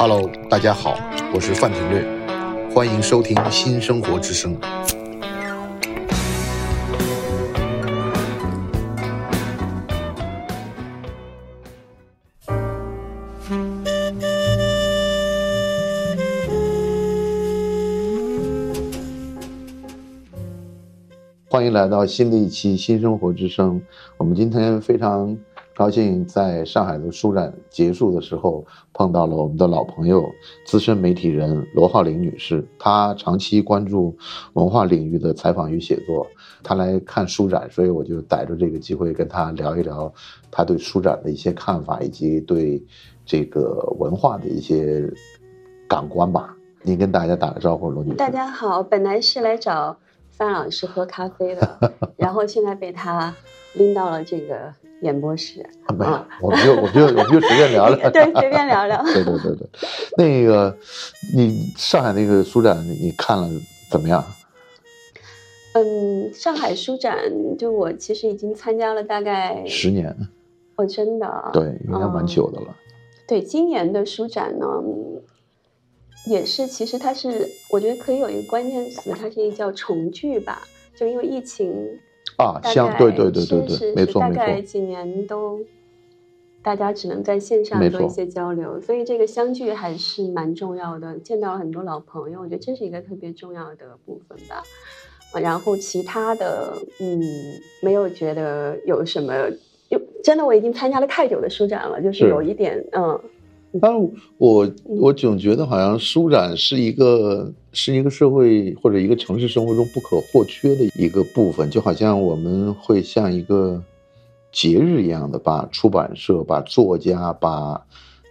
Hello，大家好，我是范廷略，欢迎收听新生活之声。欢迎来到新的一期新生活之声。我们今天非常高兴在上海的书展结束的时候碰到了我们的老朋友、资深媒体人罗浩玲女士。她长期关注文化领域的采访与写作，她来看书展，所以我就逮着这个机会跟她聊一聊她对书展的一些看法，以及对这个文化的一些感官吧。您跟大家打个招呼，罗女士。大家好，本来是来找范老师喝咖啡的，然后现在被他拎到了这个演播室。啊没有，我们就我们就我们就随便聊聊。对，随便聊聊。对对对对，那个你上海那个书展你你看了怎么样？嗯，上海书展，就我其实已经参加了大概十年，哦，真的。对，应该蛮久的了。对，今年的书展呢，嗯也是，其实它是，我觉得可以有一个关键词，它是一叫重聚吧，就因为疫情啊，大概对对对对对，没错没错大概，几年都大家只能在线上做一些交流，所以这个相聚还是蛮重要的，见到了很多老朋友，我觉得这是一个特别重要的部分吧。呃然后其他的，嗯，没有觉得有什么，有真的我已经参加了太久的书展了，就是是有一点，嗯，但是我我总觉得好像书展是一个是一个社会或者一个城市生活中不可或缺的一个部分，就好像我们会像一个节日一样的把出版社、把作家、把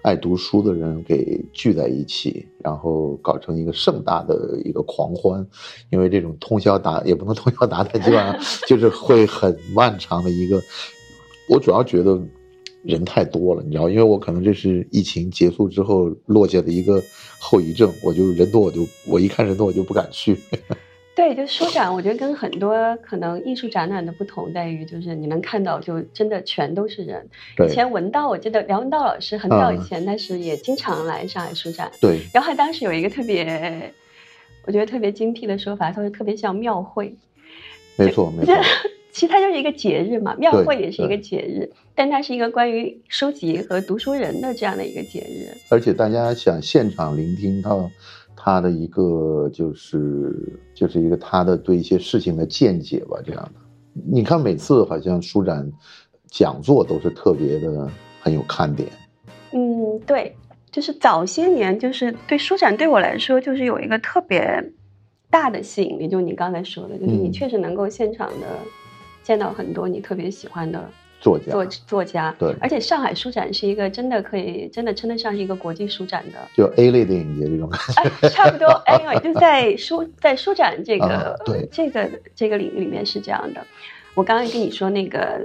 爱读书的人给聚在一起，然后搞成一个盛大的一个狂欢。因为这种通宵达也不能通宵达旦，基本上就是会很漫长的一个。我主要觉得人太多了，你知道，因为我可能这是疫情结束之后落下的一个后遗症，我就人多我就我一看人多我就不敢去。对，就书展，我觉得跟很多可能艺术展览的不同在于，就是你能看到，就真的全都是人。以前文道，我记得梁文道老师很早以嗯前，但是也经常来上海书展。对，然后他当时有一个特别，我觉得特别精辟的说法，他说特别像庙会。没错没错这，其实它就是一个节日嘛，庙会也是一个节日，但它是一个关于书籍和读书人的这样的一个节日。而且大家想现场聆听到他的一个就是就是一个他的对一些事情的见解吧，这样的。你看每次好像书展讲座都是特别的很有看点。嗯，对，就是早些年，就是对书展对我来说，就是有一个特别大的吸引力，就你刚才说的，就是你嗯确实能够现场的见到很多你特别喜欢的作家作作家，对而且上海书展是一个真的可以真的称得上是一个国际书展的。就 A 类电影节这种感觉。哎，差不多，，Anyway 就在书在书展这个、啊对这个这个领域里面是这样的。我刚刚跟你说那个，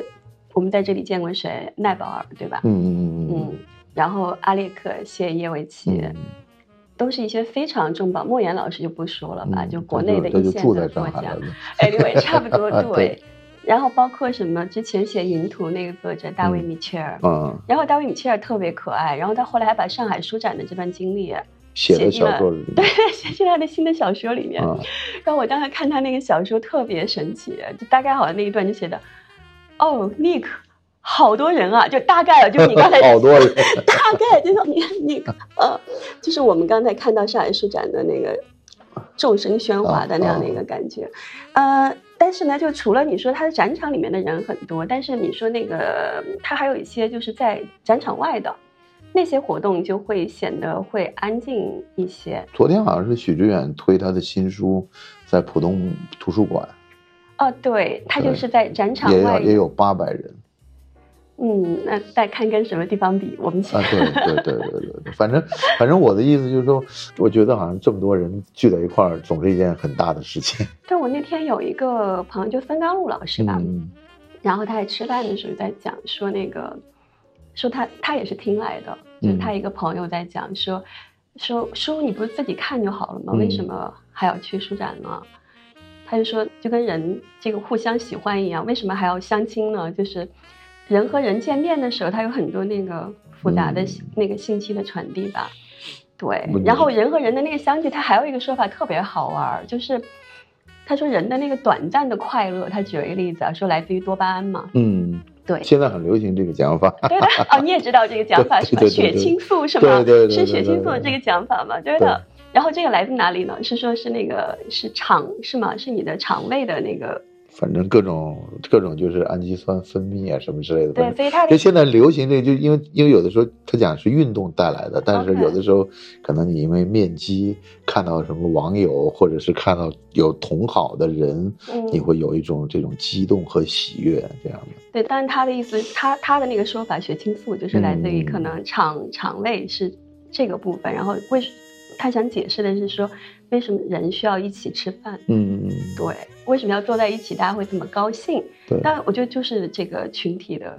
我们在这里见过谁？奈保尔，对吧？嗯嗯嗯嗯，然后阿列克谢耶维奇，嗯都是一些非常重磅。莫言老师就不说了吧，嗯，就国内的一线的作家上海了。。哎，对，差不多 啊对然后包括什么之前写《云图》那个作者大卫嗯米切尔，嗯，然后大卫米切尔特别可爱，然后他后来还把上海书展的这段经历写进了小说里面。对写进他的新的小说里面。啊，然后我当时看他那个小说特别神奇，就大概好像那一段就写的，哦，Nick，好多人啊，就大概就你刚才 好多人。大概就是你你呃，就是我们刚才看到上海书展的那个众声喧哗的那样的一个感觉，呃，但是呢，就除了你说它的展场里面的人很多，但是你说那个它还有一些就是在展场外的那些活动就会显得会安静一些。昨天好像是许知远推他的新书，在浦东图书馆哦，对，他就是在展场也有外也有八百人嗯，那再看跟什么地方比，我们啊，对对对对对对，反正反正我的意思就是说，我觉得好像这么多人聚在一块儿，总是一件很大的事情。对我那天有一个朋友，就孙刚路老师吧，嗯然后他在吃饭的时候在讲说那个，说他他也是听来的，就他一个朋友在讲说，说书你不是自己看就好了吗？嗯为什么还要去书展呢？他就说就跟人这个互相喜欢一样，为什么还要相亲呢？就是人和人见面的时候，他有很多那个复杂的嗯那个信息的传递吧。对，然后人和人的那个相聚，他还有一个说法特别好玩儿，就是他说人的那个短暂的快乐，他举了一个例子啊，说来自于多巴胺嘛。嗯，对，现在很流行这个讲法。对的哦，你也知道这个讲法 是吧？血清素是吗？对对对对是血清素的这个讲法嘛？对的。然后这个来自哪里呢？是说是那个是肠是吗？是你的肠胃的那个反正各种各种就是氨基酸分泌啊什么之类的。对，所以它就现在流行这个，就因为因为有的时候他讲是运动带来的，但是有的时候可能你因为面基看到什么网友，或者是看到有同好的人，嗯你会有一种这种激动和喜悦这样的。对，但是他的意思，他他的那个说法，血清素就是来自于嗯可能肠肠胃是这个部分，然后为什他想解释的是说，为什么人需要一起吃饭？嗯，对，为什么要坐在一起，大家会这么高兴？对。但我觉得就是这个群体的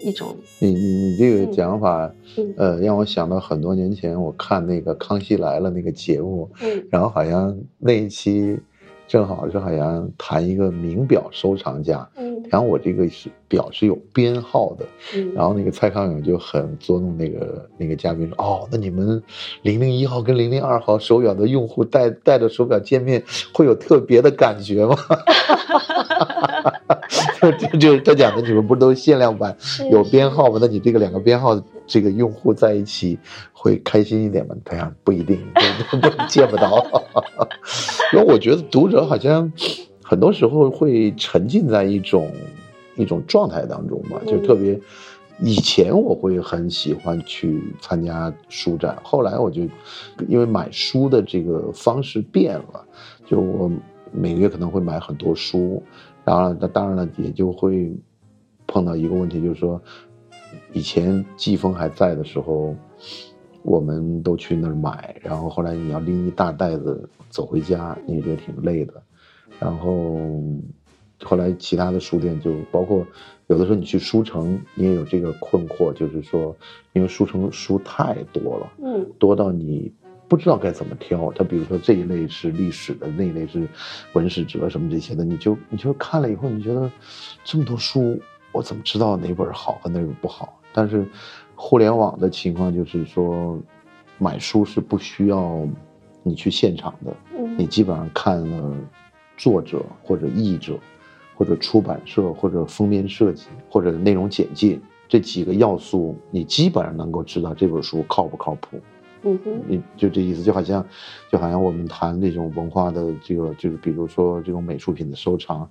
一种，你你你这个讲法，嗯呃，让我想到很多年前我看那个《康熙来了》那个节目，嗯然后好像那一期正好是海洋谈一个名表收藏家，嗯然后我这个是表是有编号的，嗯，然后那个蔡康永就很捉弄那个那个嘉宾说，哦，那你们零零一号跟零零二号手表的用户戴戴着手表见面会有特别的感觉吗？就 就就是他讲的，你们不是都限量版有编号吗？那你这个两个编号这个用户在一起会开心一点吗？他讲不一定，不 不见不到。因为我觉得读者好像很多时候会沉浸在一种一种状态当中嘛，就特别。以前我会很喜欢去参加书展，后来我就因为买书的这个方式变了，就我每个月可能会买很多书，然后那当然了也就会碰到一个问题，就是说以前季风还在的时候，我们都去那儿买，然后后来你要拎一大袋子走回家，你也觉得挺累的，然后后来其他的书店就包括有的时候你去书城，你也有这个困惑，就是说因为书城书太多了。嗯多到你不知道该怎么挑。他比如说这一类是历史的，那一类是文史哲什么这些的，你就你就看了以后，你觉得这么多书，我怎么知道哪本好和哪本不好？但是互联网的情况就是说，买书是不需要你去现场的，你嗯基本上看了作者或者译者，或者出版社或者封面设计或者内容简介这几个要素，你基本上能够知道这本书靠不靠谱。嗯哼你就这意思，就好像，就好像我们谈这种文化的这个，就是比如说这种美术品的收藏，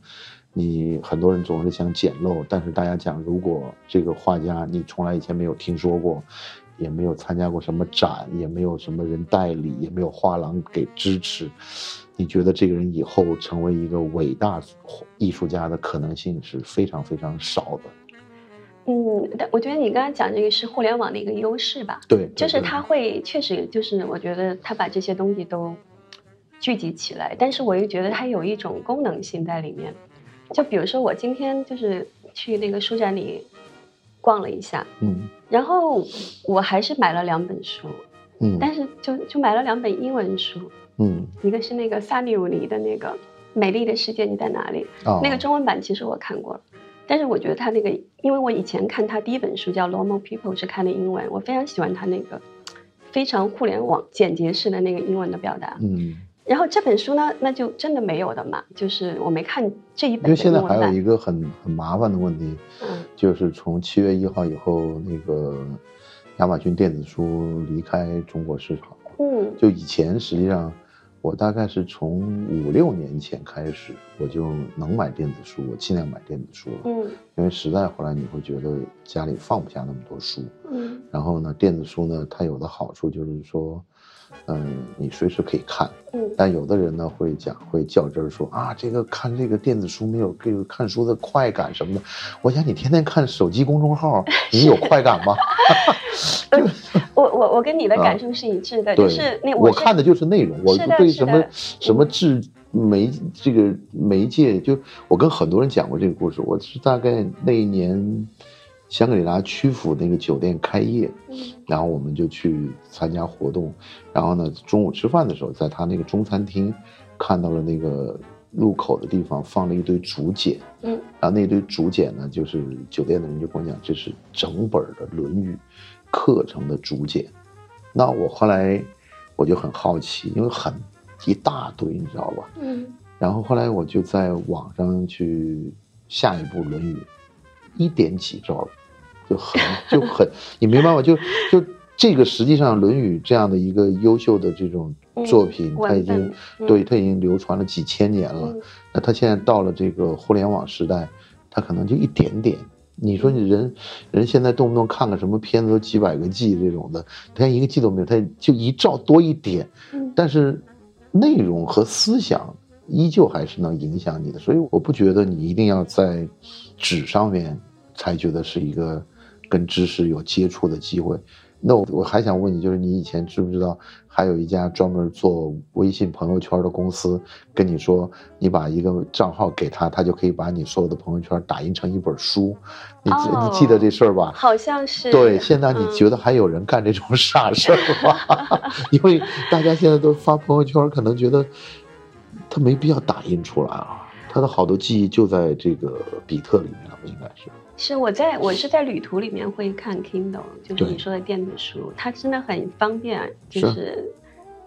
你很多人总是想捡漏，但是大家讲，如果这个画家你从来以前没有听说过，也没有参加过什么展，也没有什么人代理，也没有画廊给支持，你觉得这个人以后成为一个伟大艺术家的可能性是非常非常少的。嗯，但我觉得你刚刚讲这个是互联网的一个优势吧，对，就是对它会确实就是我觉得它把这些东西都聚集起来，但是我又觉得它有一种功能性在里面。就比如说我今天就是去那个书展里逛了一下，嗯然后我还是买了两本书，嗯。但是就就买了两本英文书，嗯。一个是那个萨米鲁尼的那个《美丽的世界你在哪里》，哦，那个中文版其实我看过了，但是我觉得他那个，因为我以前看他第一本书叫《Normal People》是看的英文，我非常喜欢他那个非常互联网简洁式的那个英文的表达。嗯。然后这本书呢，那就真的没有的嘛，就是我没看这一本因为现在还有一。个很很麻烦的问题，嗯就是从七月一号以后，那个亚马逊电子书离开中国市场。嗯就以前实际上，我大概是从五六年前开始，我就能买电子书，我尽量买电子书了。嗯因为实在后来你会觉得家里放不下那么多书，嗯然后呢，电子书呢，它有的好处就是说，嗯，你随时可以看。嗯但有的人呢会讲会较真儿说啊，这个看这个电子书没有这个看书的快感什么的。我想你天天看手机公众号，你有快感吗？我我我跟你的啊感受是一致的，对，就是那是我看的就是内容，我对什么什么制媒这个媒介，就我跟很多人讲过这个故事。我是大概那一年香格里拉曲阜那个酒店开业，嗯。然后我们就去参加活动，然后呢，中午吃饭的时候，在他那个中餐厅看到了那个入口的地方放了一堆竹简，嗯。然后那堆竹简呢，就是酒店的人就跟我讲，这是整本的《论语》课程的竹简，那我后来我就很好奇，因为很一大堆，你知道吧？嗯。然后后来我就在网上去下一部《论语》，一点几招，就很就很，你明白吗？就就这个实际上《论语》这样的一个优秀的这种作品，嗯它已经嗯对它已经流传了几千年了。嗯那它现在到了这个互联网时代，它可能就一点点。你说你人，人现在动不动看个什么片子都几百个 G 这种的，他一个 G 都没有，他就一兆多一点，嗯但是内容和思想依旧还是能影响你的，所以我不觉得你一定要在纸上面才觉得是一个跟知识有接触的机会。那我我还想问你，就是你以前知不知道还有一家专门做微信朋友圈的公司，跟你说你把一个账号给他，他就可以把你所有的朋友圈打印成一本书，你、哦你记得这事儿吧？好像是对，现在你嗯觉得还有人干这种傻事儿吗？因为大家现在都发朋友圈，可能觉得他没必要打印出来啊，他的好多记忆就在这个比特里面了，应该是。是我在我是在旅途里面会看 Kindle，就是你说的电子书，它真的很方便，就是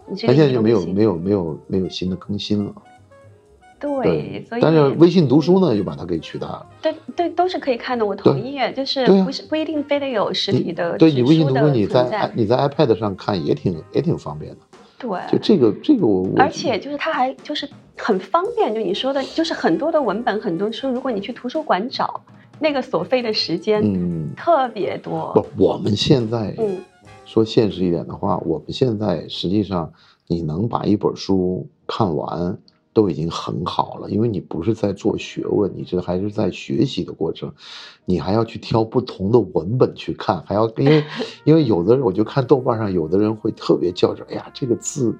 你这他个现在就没有没有没有没有新的更新了。对，所以但是微信读书呢，又把它给取代了。对对都是可以看的，我同意，就是不是不一定非得有实体的对你微信读书，你在你在 iPad 上看也挺也挺方便的。对，就这个这个我我而且就是它还就是很方便，就你说的，就是很多的文本很多书，如果你去图书馆找，那个所费的时间嗯特别多。不，我们现在嗯说现实一点的话，我们现在实际上你能把一本书看完，都已经很好了，因为你不是在做学问，你这还是在学习的过程，你还要去挑不同的文本去看，还要因为 因为有的人我就看豆瓣上有的人会特别较真，哎呀这个字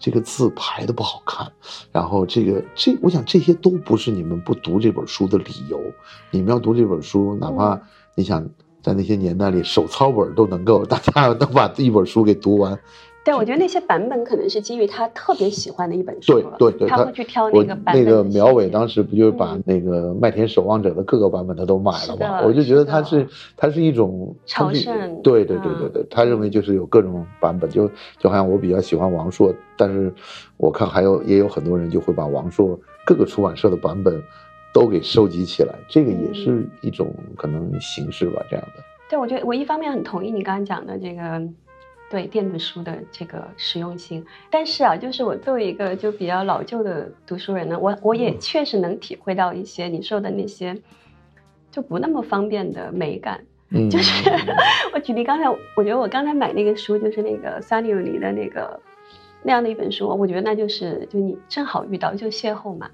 这个字排的不好看，然后这个这我想这些都不是你们不读这本书的理由，你们要读这本书，哪怕嗯你想。在那些年代里，手抄本都能够，大家能把一本书给读完。对，我觉得那些版本可能是基于他特别喜欢的一本书对了，对对，他会去挑那个版本那个苗伟当时不就是把嗯那个《麦田守望者》的各个版本他都买了是吗？我就觉得他是是他是一种朝他是圣对对对对嗯对，他认为就是有各种版本，就就好像我比较喜欢王朔，但是我看还有也有很多人就会把王朔各个出版社的版本都给收集起来，这个也是嗯一种可能形式吧，这样的。对，我觉得我一方面很同意你刚刚讲的这个，对电子书的这个实用性，但是啊，就是我作为一个就比较老旧的读书人呢，我我也嗯。确实能体会到一些你说的那些就不那么方便的美感。嗯，就是 我举例刚才，我觉得我刚才买那个书就是那个萨利里的那个那样的一本书，我觉得那就是就你正好遇到就邂逅嘛，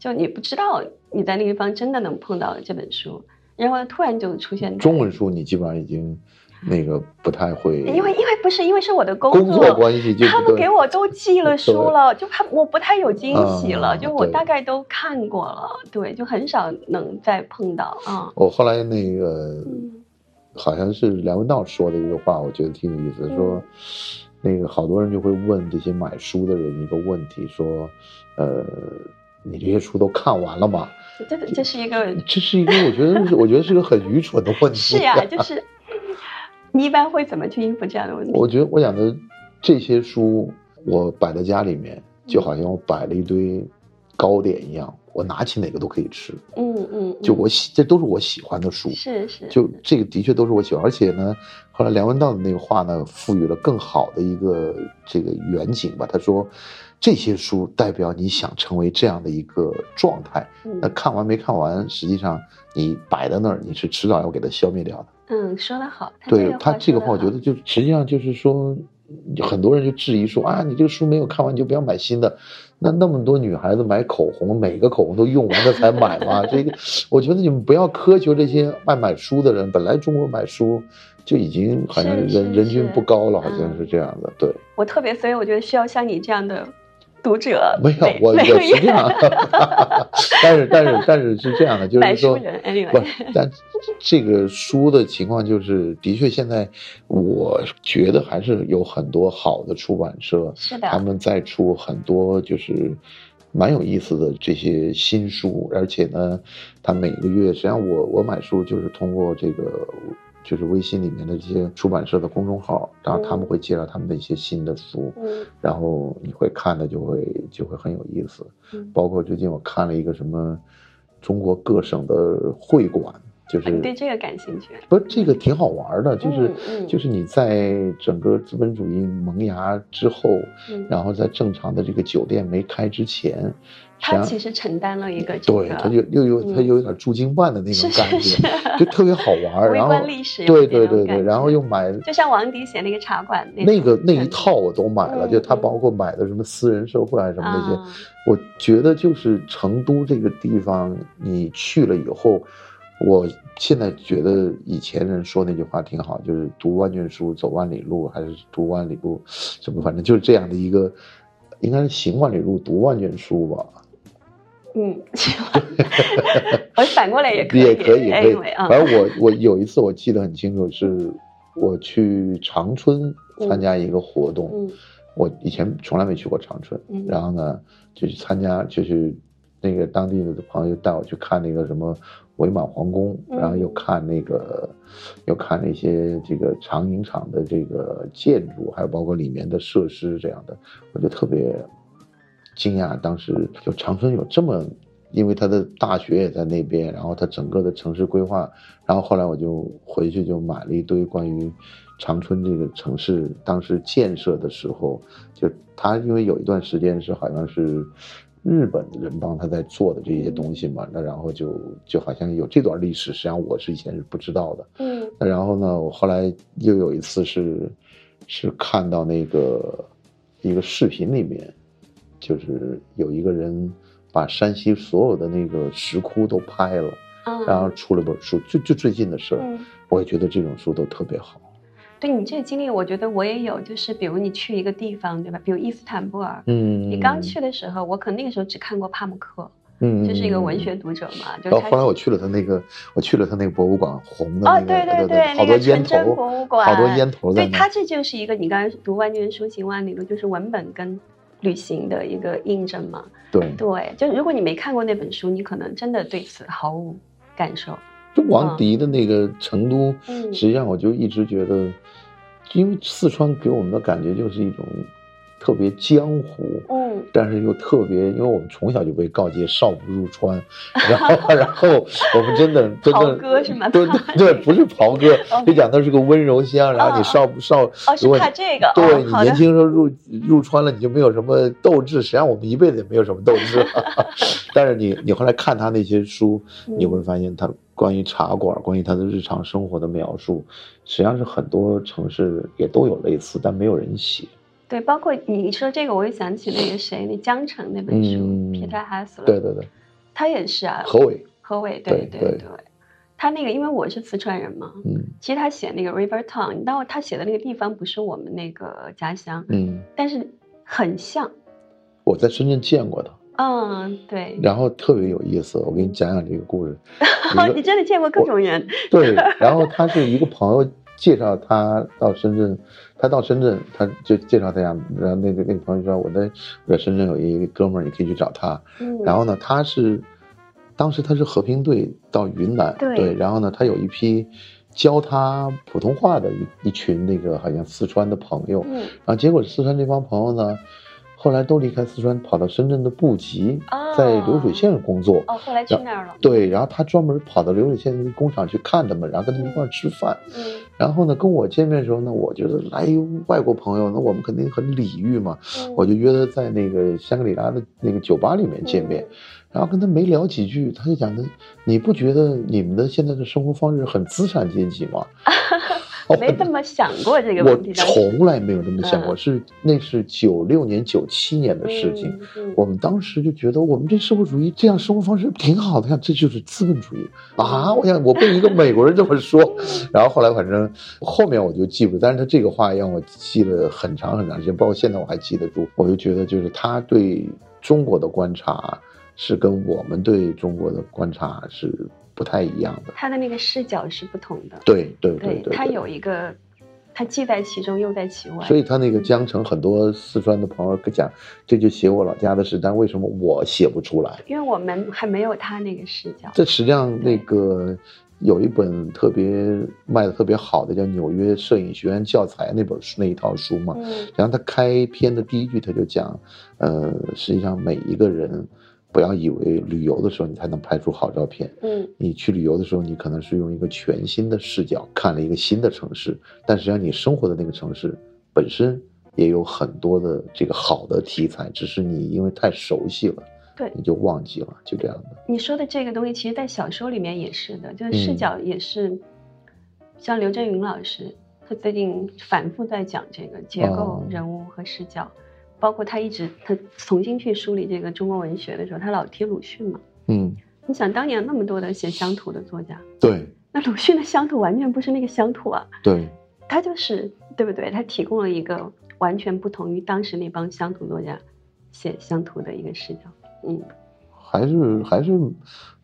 就你不知道你在那个地方真的能碰到这本书，然后突然就出现中文书你基本上已经那个不太会，因为因为不是因为是我的工工作关系就他们给我都寄了 书了，就他我不太有惊喜了，嗯就我大概都看过了，对，就很少能再碰到啊。我后来那个嗯好像是梁文道说的一个话，我觉得挺有意思，嗯说那个好多人就会问这些买书的人一个问题，说，呃，你这些书都看完了吗？这这是一个这是一个我觉得我觉得是个很愚蠢的问题。是呀，就是你一般会怎么去应付这样的问题？我觉得我讲的这些书，我摆在家里面，就好像我摆了一堆糕点一样，我拿起哪个都可以吃。嗯嗯，嗯就我喜，这都是我喜欢的书。是是就这个的确都是我喜欢，而且呢，后来梁文道的那个话呢，赋予了更好的一个这个远景吧。他说，这些书代表你想成为这样的一个状态。嗯那看完没看完，实际上你摆在那儿，你是迟早要给它消灭掉的。嗯说的好，对他这个话，我觉得就实际上就是说，很多人就质疑说啊，你这个书没有看完，你就不要买新的。那那么多女孩子买口红，每个口红都用完了才买嘛？这个，我觉得你们不要苛求这些爱买书的人。本来中国买书就已经好像人人均不高了，好像嗯是这样的。对，我特别，所以我觉得需要像你这样的读者，没有每我我每个实际上，但是但是但是是这样的，就是说，不但这个书的情况就是，的确现在我觉得还是有很多好的出版社，是的他们在出很多就是蛮有意思的这些新书，而且呢，他每个月实际上我我买书就是通过这个就是微信里面的这些出版社的公众号，然后他们会介绍他们的一些新的书，嗯然后你会看的就会就会很有意思。嗯，包括最近我看了一个什么中国各省的会馆，就是你对这个感兴趣？不是这个挺好玩的，就是、就是你在整个资本主义萌芽之后，嗯，然后在正常的这个酒店没开之前，他其实承担了一个这对，他就又有它嗯有点驻京办的那种是感是觉，是就特别好玩。微然后观历史对对对对，然后又买就像王迪写那个茶馆那那个那一套我都买了，嗯就它嗯包括买的什么私人社会啊什么那些，啊我觉得就是成都这个地方，你去了以后，我现在觉得以前人说那句话挺好，就是读万卷书，走万里路，还是读万里路，什么反正就是这样的一个，应该是行万里路，读万卷书吧。嗯，我反过来也可以，也可以，可以。反正我我有一次我记得很清楚，是我去长春参加一个活动，嗯。我以前从来没去过长春，嗯。然后呢就去参加，就是那个当地的朋友带我去看那个什么伪满皇宫，嗯然后又看那个又看那些这个长影厂的这个建筑，还有包括里面的设施这样的，我就特别惊讶，当时就长春有这么。因为他的大学也在那边，然后他整个的城市规划，然后后来我就回去就买了一堆关于长春这个城市当时建设的时候，就他因为有一段时间是好像是日本人帮他在做的这些东西嘛，那然后就就好像有这段历史，实际上我是以前是不知道的。嗯那然后呢，我后来又有一次是是看到那个一个视频里面，就是有一个人把山西所有的那个石窟都拍了，啊，然后出了本书，就就最近的事儿，嗯。我也觉得这种书都特别好。对你这个经历，我觉得我也有，就是比如你去一个地方，对吧？比如伊斯坦布尔，嗯，你刚去的时候，我可能那个时候只看过帕慕克，嗯，就是一个文学读者嘛，就然后后来我去了他那个，我去了他那个博物馆，红的哦那，个，对对对，好多烟头，博物馆，好多烟头在对，那。它这就是一个你刚才读万卷书行万里路，就是文本跟旅行的一个印证嘛。对，对，就如果你没看过那本书，你可能真的对此毫无感受。就王迪的那个成都，嗯实际上我就一直觉得，因为四川给我们的感觉就是一种特别江湖，嗯但是又特别，因为我们从小就被告诫少不入川，然后 然后我们真的真的袍哥是吗对对对，不是袍哥，就讲的是个温柔乡，然后你少不少，哦，是如果怕这个，对你年轻时候入入川了，你就没有什么斗志。实际上我们一辈子也没有什么斗志，但是你你后来看他那些书，嗯你会发现他关于茶馆、关于他的日常生活的描述，实际上是很多城市也都有类似，但没有人写。对，包括你说这个，我又想起那个谁，那江城那本书，嗯皮特哈斯勒，对对对，他也是啊，何伟，何伟，对对对对，他那个因为我是四川人嘛，嗯。其实他写那个 River Town，但他写的那个地方不是我们那个家乡，嗯，但是很像，我在深圳见过他，嗯，对，然后特别有意思。我给你讲讲这个故事。你真的见过各种人，对，然后他是一个朋友介绍他到深圳，他到深圳，他就介绍他呀，然后那个那个朋友说我在我在深圳有一个哥们儿，你可以去找他。嗯，然后呢，他是当时他是和平队到云南，对然后呢，他有一批教他普通话的一一群那个好像四川的朋友，嗯然后结果四川这帮朋友呢，后来都离开四川，跑到深圳的布吉，哦在流水线工作。哦，后来去那儿了，对，然后他专门跑到流水线工厂去看他们，然后跟他们一块儿吃饭。嗯然后呢，跟我见面的时候呢，我觉得来外国朋友，那我们肯定很礼遇嘛，嗯，我就约他在那个香格里拉的那个酒吧里面见面。然后跟他没聊几句，他就讲的，你不觉得你们的现在的生活方式很资产阶级吗？嗯，没这么想过这个问题，我从来没有这么想过，嗯是那是九六年、九七年的事情。我们当时就觉得，我们这社会主义这样生活方式挺好的，看这就是资本主义啊！我想我被一个美国人这么说，然后后来反正后面我就记不住，但是他这个话让我记了很长很长时间，包括现在我还记得住。我就觉得，就是他对中国的观察是跟我们对中国的观察是不太一样的。他的那个视角是不同的，对对对对，他有一个，他既在其中又在其外，所以他那个江城，很多四川的朋友讲，这就写我老家的事，但为什么我写不出来？因为我们还没有他那个视角，这实际上那个有一本特别卖的特别好的叫《纽约摄影学院教材》那本书那一套书嘛，嗯。然后他开篇的第一句他就讲，呃，实际上每一个人不要以为旅游的时候你才能拍出好照片，嗯。你去旅游的时候，你可能是用一个全新的视角看了一个新的城市，但实际上你生活的那个城市本身也有很多的这个好的题材，只是你因为太熟悉了，对。你就忘记了，就这样的。你说的这个东西，其实，在小说里面也是的，就是视嗯角也是，像刘震云老师，他最近反复在讲这个结构哦、人物和视角，包括他一直他重新去梳理这个中国文学的时候，他老提鲁迅嘛。嗯，你想，当年那么多的写乡土的作家，对那鲁迅的乡土完全不是那个乡土啊，对，他就是对不对？他提供了一个完全不同于当时那帮乡土作家写乡土的一个视角。嗯，还是还是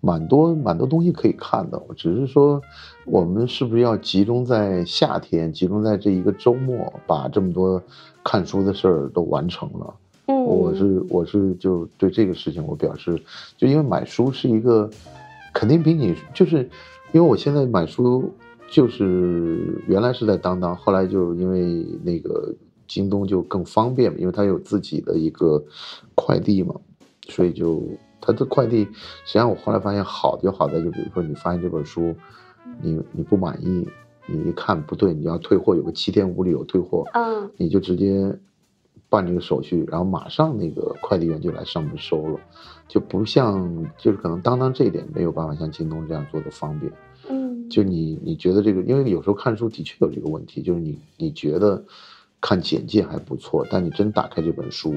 蛮多蛮多东西可以看的，只是说我们是不是要集中在夏天，集中在这一个周末，把这么多看书的事儿都完成了。嗯我是我是就对这个事情我表示，就因为买书是一个，肯定比你就是，因为我现在买书就是原来是在当当，后来就因为那个京东就更方便嘛，因为它有自己的一个快递嘛，所以就它的快递，实际上我后来发现好就好在就比如说你发现这本书，你你不满意，你一看不对，你要退货，有个七天无理由退货，嗯你就直接办这个手续，然后马上那个快递员就来上门收了，就不像就是可能当当这一点没有办法像京东这样做的方便。嗯，就你你觉得这个，因为有时候看书的确有这个问题，就是你你觉得看简介还不错，但你真打开这本书。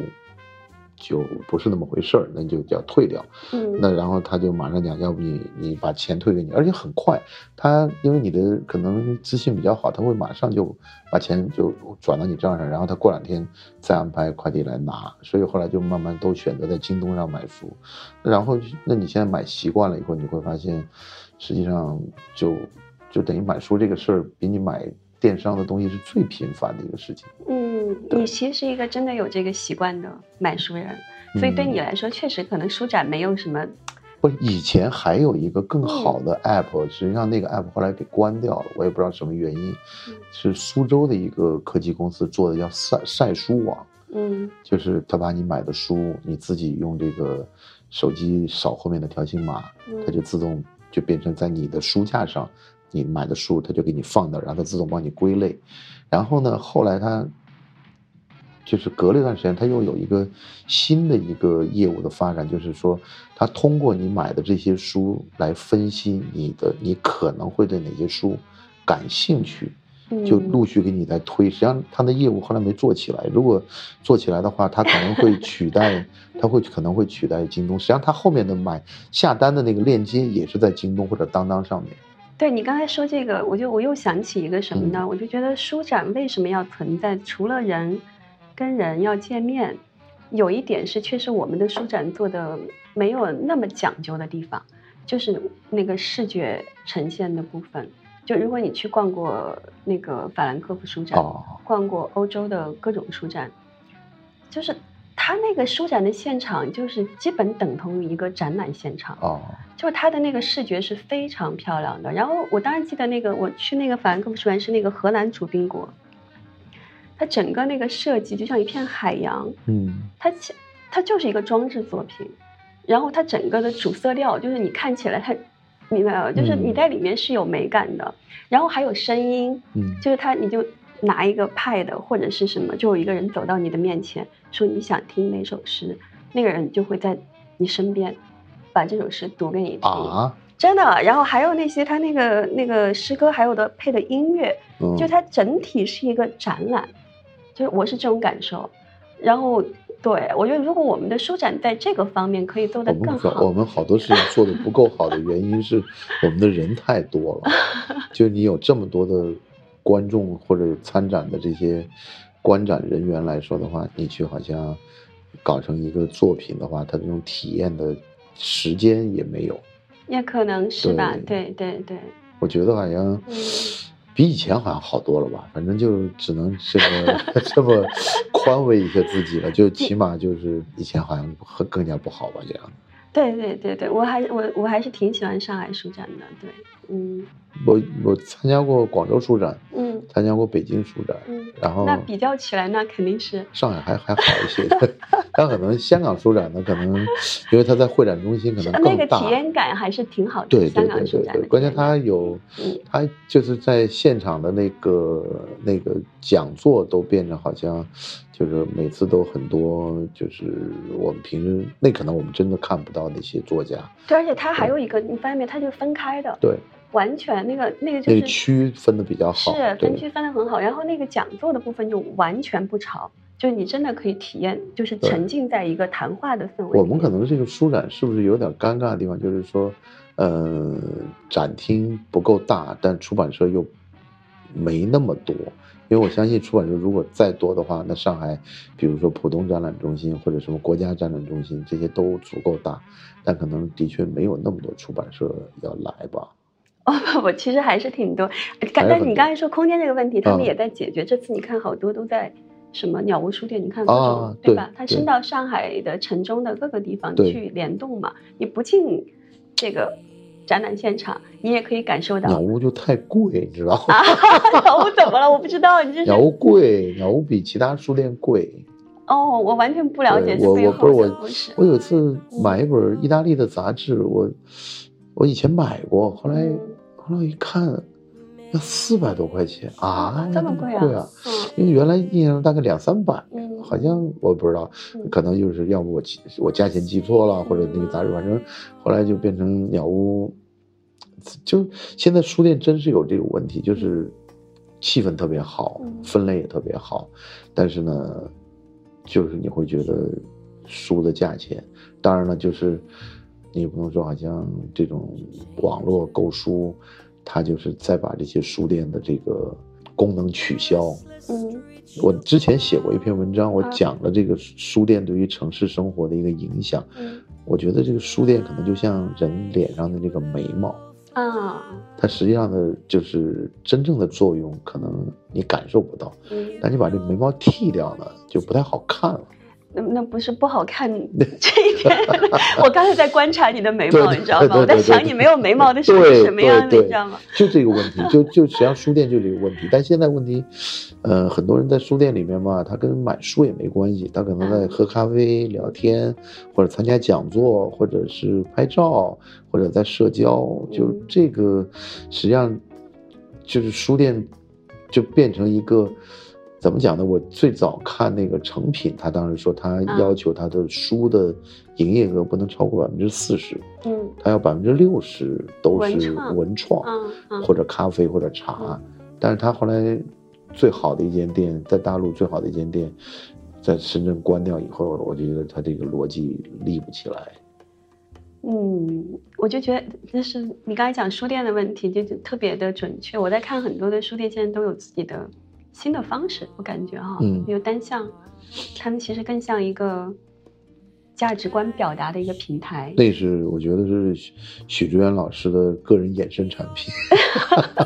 就不是那么回事儿，那你就要退掉。嗯。那然后他就马上讲，要不你你把钱退给你，而且很快，他因为你的可能资信比较好，他会马上就把钱就转到你账上，然后他过两天再安排快递来拿，所以后来就慢慢都选择在京东上买书，然后那你现在买习惯了以后，你会发现，实际上就就等于买书这个事儿比你买电商的东西是最频繁的一个事情。嗯，你其实是一个真的有这个习惯的买书人，所以对你来说，确实可能书展没有什么。不是，以前还有一个更好的 app，、实际上那个 app 后来给关掉了，我也不知道什么原因，嗯是苏州的一个科技公司做的，叫晒晒书网，嗯就是他把你买的书，你自己用这个手机扫后面的条形码，它就自动就变成在你的书架上，你买的书它就给你放那儿，然后它自动帮你归类。然后呢，后来它就是隔了一段时间，它又有一个新的一个业务的发展，就是说，它通过你买的这些书来分析你的，你可能会对哪些书感兴趣，嗯，就陆续给你在推。实际上，它的业务后来没做起来。如果做起来的话，它可能会取代，它会可能会取代京东。实际上，它后面的买下单的那个链接也是在京东或者当当上面。对你刚才说这个，我就我又想起一个什么嗯呢？我就觉得书展为什么要存在？除了人跟人要见面，有一点是确实我们的书展做的没有那么讲究的地方，就是那个视觉呈现的部分。就如果你去逛过那个法兰克福书展，哦，逛过欧洲的各种书展，就是它那个书展的现场，就是基本等同于一个展览现场。哦，就是它的那个视觉是非常漂亮的。然后我当然记得那个我去那个法兰克福书展是那个荷兰主宾国，它整个那个设计就像一片海洋，嗯，它其它就是一个装置作品，然后它整个的主色调就是你看起来它，明白吗？就是你在里面是有美感的，然后还有声音，嗯，就是它你就拿一个派的或者是什么，就有一个人走到你的面前说你想听哪首诗，那个人就会在你身边把这首诗读给你听。啊，真的，然后还有那些他那个那个诗歌，还有的配的音乐，嗯，就它整体是一个展览，就是我是这种感受。然后，对我觉得，如果我们的书展在这个方面可以做得更好我好，们好多事情做的不够好的原因是我们的人太多了，就你有这么多的观众或者参展的这些观展人员来说的话，你去好像搞成一个作品的话，他这种体验的时间也没有。也可能是吧？对对对，我觉得好像嗯比以前好像好多了吧，反正就只能这么 这么宽慰一下自己了，就起码就是以前好像更加不好吧，这样。对对对对，我还我我还是挺喜欢上海书展的，对，嗯我我参加过广州书展，嗯参加过北京书展，嗯，然后那比较起来，那肯定是上海还还好一些，但可能香港书展呢，可能因为它在会展中心可能那个更大。体验感还是挺好的。对对香对对对，港书展关键它有嗯，它就是在现场的那个那个讲座都变成好像，就是每次都很多，就是我们平时那可能我们真的看不到那些作家，对，而且它还有一个，你发现没？它就分开的，对，完全那个那个就那是个区分的比较好，是分区分的很好，然后那个讲座的部分就完全不吵，就你真的可以体验，就是沉浸在一个谈话的氛围。我们可能这个书展是不是有点尴尬的地方，就是说，呃，展厅不够大，但出版社又没那么多。因为我相信出版社如果再多的话，那上海，比如说浦东展览中心或者什么国家展览中心，这些都足够大，但可能的确没有那么多出版社要来吧。哦不不，其实还是挺多。但是你刚才说空间这个问题，他们嗯也在解决。这次你看好多都在什么鸟屋书店，你看各啊种、对吧？对它伸到上海的城中的各个地方去联动嘛。你不进这个展览现场，你也可以感受到鸟屋就太贵，你知道吗？啊，鸟屋怎么了？我不知道，你这是鸟屋贵，鸟屋比其他书店贵。哦，我完全不了解我这背后我不是我的故事。我有一次买一本意大利的杂志，我我以前买过，后来嗯后来一看，要四百多块钱啊，这么贵啊？贵啊！嗯因为原来印象大概两三百，嗯，好像我不知道嗯，可能就是要不我记我价钱记错了，或者那个杂志，反正后来就变成鸟屋。就现在书店真是有这个问题，就是气氛特别好嗯，分类也特别好，但是呢，就是你会觉得书的价钱，当然了，就是你也不能说好像这种网络购书，它就是再把这些书店的这个功能取消。嗯我之前写过一篇文章，我啊讲了这个书店对于城市生活的一个影响。嗯我觉得这个书店可能就像人脸上的这个眉毛，啊它实际上的就是真正的作用，可能你感受不到。嗯，但你把这眉毛剃掉呢，就不太好看了。那那不是不好看 这一点。我刚才在观察你的眉毛，你知道吗？我在想你没有眉毛的时候是什么样的，对你知道吗？就这个问题，就就实际上书店就这个问题。但现在问题，呃，很多人在书店里面嘛，他跟买书也没关系，他可能在喝咖啡、聊天，或者参加讲座，或者是拍照，或者在社交。就嗯这个，实际上就是书店就变成一个。怎么讲呢？我最早看那个成品，他当时说他啊要求他的书的营业额不能超过百分之四十，嗯他要百分之六十都是文创或者咖啡或者茶，但是他后来最好的一间店在大陆最好的一间店，在深圳关掉以后，我觉得他这个逻辑立不起来。嗯，我就觉得就是你刚才讲书店的问题，就就特别的准确。我在看很多的书店，现在都有自己的新的方式，我感觉哈，嗯有单向，他们其实更像一个价值观表达的一个平台。那是我觉得是许许知远老师的个人衍生产品。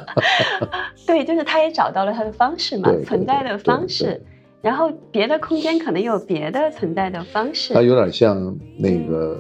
对，就是他也找到了他的方式嘛，存在的对方对式。然后别的空间可能有别的存在的方式。它有点像那个，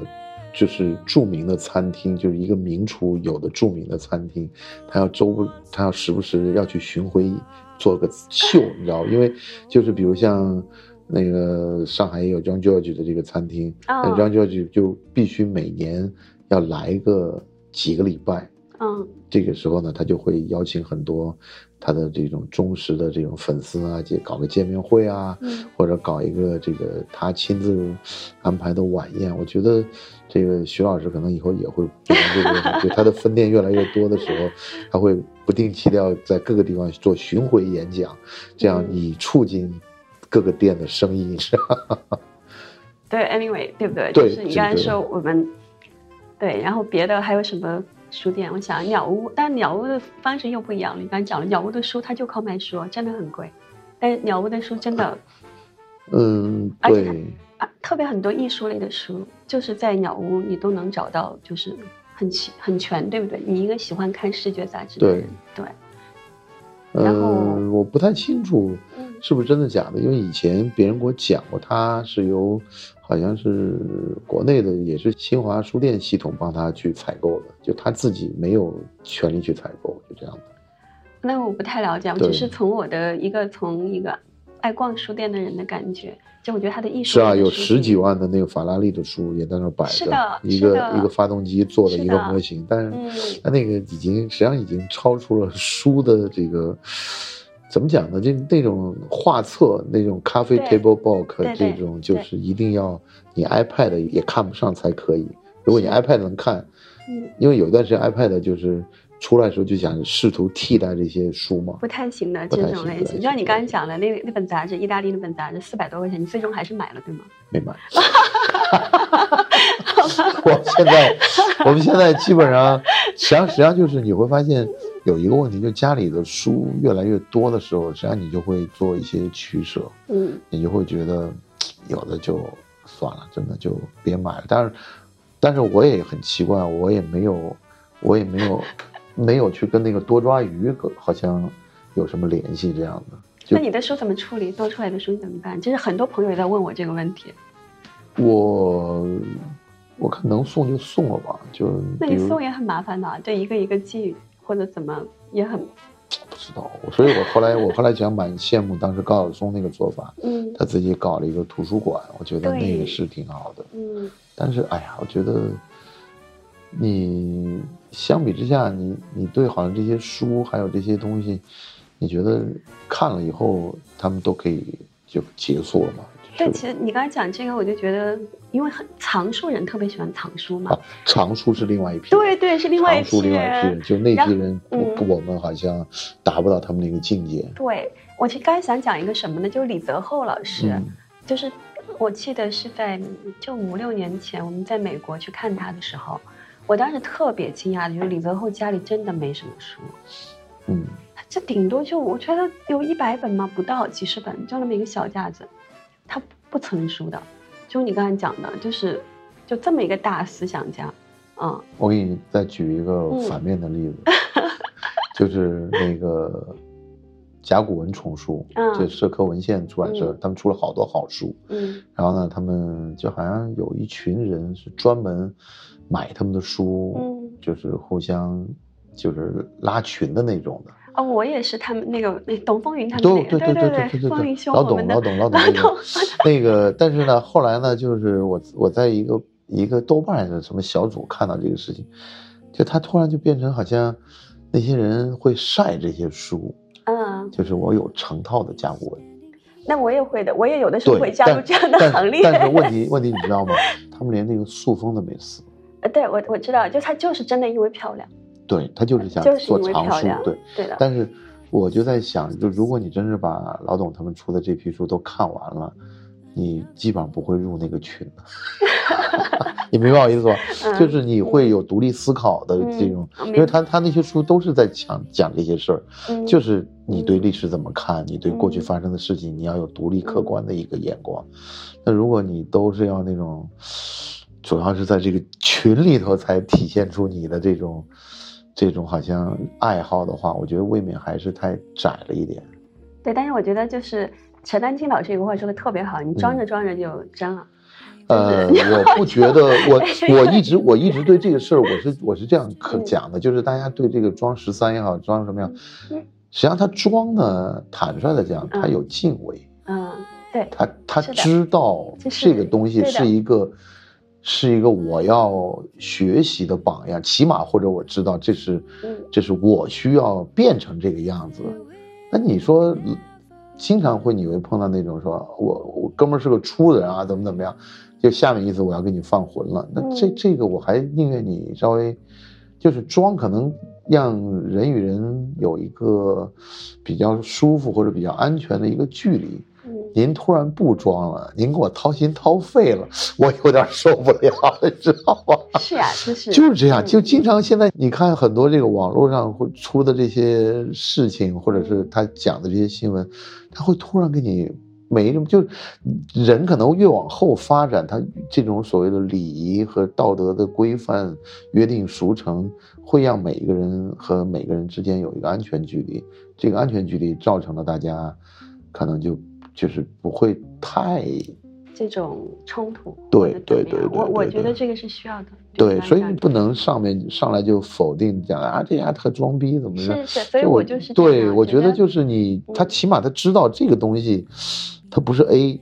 就是著名的餐厅，就是一个名厨有的著名的餐厅，他要周不，他要时不时要去巡回做个秀，你知道吗？因为就是比如像那个上海也有 John George 的这个餐厅，John George 就必须每年要来个几个礼拜，嗯这个时候呢，他就会邀请很多他的这种忠实的这种粉丝啊，就搞个见面会啊，嗯或者搞一个这个他亲自安排的晚宴。我觉得这个徐老师可能以后也会变成这个问题，就他的分店越来越多的时候，他会不定期的要在各个地方做巡回演讲，这样嗯以促进各个店的生意，是吧？对，anyway，对不对？对就是你刚才说我们，对，然后别的还有什么书店？我想鸟屋，但鸟屋的方式又不一样了。你刚才讲了，鸟屋的书它就靠卖书，真的很贵，但是鸟屋的书真的嗯，对，啊，特别很多艺术类的书，就是在鸟屋你都能找到，就是很齐很全，对不对？你一个喜欢看视觉杂志的对人，对，然后嗯，我不太清楚。嗯是不是真的假的？因为以前别人给我讲过，他是由好像是国内的，也是新华书店系统帮他去采购的，就他自己没有权利去采购，就这样的。那我不太了解，我只是从我的一个从一个爱逛书店的人的感觉，就我觉得他的艺术是啊，有十几万的那个法拉利的书也在那摆着，一个一个发动机做的一个模型，但是他那个已经实际上已经超出了书的这个怎么讲呢？就那种画册，那种咖啡 table book 这种，就是一定要你 iPad 也看不上才可以。如果你 iPad 能看，因为有一段时间 iPad 就是。出来的时候就想试图替代这些书吗，不太行的这种类型。就像你刚才讲的那那本杂志，意大利那本杂志四百多块钱，你最终还是买了对吗？没买。我现在，我们现在基本上，实际上实际上就是你会发现有一个问题，就家里的书越来越多的时候，实际上你就会做一些取舍。嗯，你就会觉得有的就算了，真的就别买了。但是，但是我也很奇怪，我也没有，我也没有。没有去跟那个多抓鱼，好像有什么联系这样的。那你的书怎么处理？多出来的书怎么办？其实很多朋友也在问我这个问题。我我看能送就送了吧，就那你送也很麻烦的，就一个一个寄或者怎么也很不知道。所以我后来我后来讲蛮羡慕当时高晓松那个做法，嗯，他自己搞了一个图书馆，我觉得那个是挺好的，嗯。但是哎呀，我觉得。你相比之下，你你对好像这些书还有这些东西，你觉得看了以后他们都可以就结束了吗？对，其实你刚才讲这个，我就觉得，因为很藏书人特别喜欢藏书嘛。藏书是另外一批。对对，是另外一批人。就那批人，我们好像达不到他们那个境界。对，我其实刚才想讲一个什么呢？就是李泽厚老师，就是我记得是在就五六年前我们在美国去看他的时候。我当时特别惊讶的就是李泽厚家里真的没什么书，嗯，这顶多就我觉得有一百本吗？不到几十本，就那么一个小架子，他不存书的。就你刚才讲的，就是就这么一个大思想家，嗯。我给你再举一个反面的例子，就是那个甲骨文丛书，就社科文献出版社，他们出了好多好书，嗯，然后呢，他们就好像有一群人是专门。买他们的书，嗯，就是互相，就是拉群的那种的。哦，我也是他们那个那董风云他们那个，对对对对对对，老董老董老董 那个。那个，但是呢，后来呢，就是我我在一个一个豆瓣的什么小组看到这个事情，就他突然就变成好像那些人会晒这些书，嗯，就是我有成套的甲骨文。那我也会的，我也有的时候会加入这样的行列。但是问题问题你知道吗？他们连那个塑封都没撕。呃，对我我知道，就他就是真的因为漂亮，对他就是想做藏书，对对的。但是我就在想，就如果你真是把老董他们出的这批书都看完了，你基本上不会入那个群的。你明白我意思吧？就是你会有独立思考的这种，因为他他那些书都是在讲讲这些事儿，就是你对历史怎么看，你对过去发生的事情，你要有独立客观的一个眼光。那如果你都是要那种。主要是在这个群里头才体现出你的这种，这种好像爱好的话，我觉得未免还是太窄了一点。对，但是我觉得就是陈丹青老师有个话说的特别好，你装着装着就真了。呃，我不觉得，我我一直我一直对这个事儿，我是 我是这样可讲的，就是大家对这个装十三也好，装什么样，实际上他装呢，坦率的讲，他有敬畏。嗯，对。他他知道这个东西是一个。是一个我要学习的榜样，起码或者我知道这是，这是我需要变成这个样子。那你说，经常会你会碰到那种说，我我哥们儿是个粗的人啊，怎么怎么样，就下面意思我要给你放魂了。那这这个我还宁愿你稍微，就是装，可能让人与人有一个比较舒服或者比较安全的一个距离。您突然不装了，您给我掏心掏肺了，我有点受不了，你知道吗？是啊，就是就是这样，就经常现在你看很多这个网络上会出的这些事情，或者是他讲的这些新闻，他会突然给你没什么，就人可能越往后发展，他这种所谓的礼仪和道德的规范、约定俗成，会让每一个人和每个人之间有一个安全距离，这个安全距离造成了大家。可能就就是不会太这种冲突。对对对我我觉得这个是需要的。对，所以你不能上面上来就否定讲啊，这丫特装逼怎么着？是是，所以我就是对，啊我觉得就是你，他嗯起码他知道这个东西，他不是 A，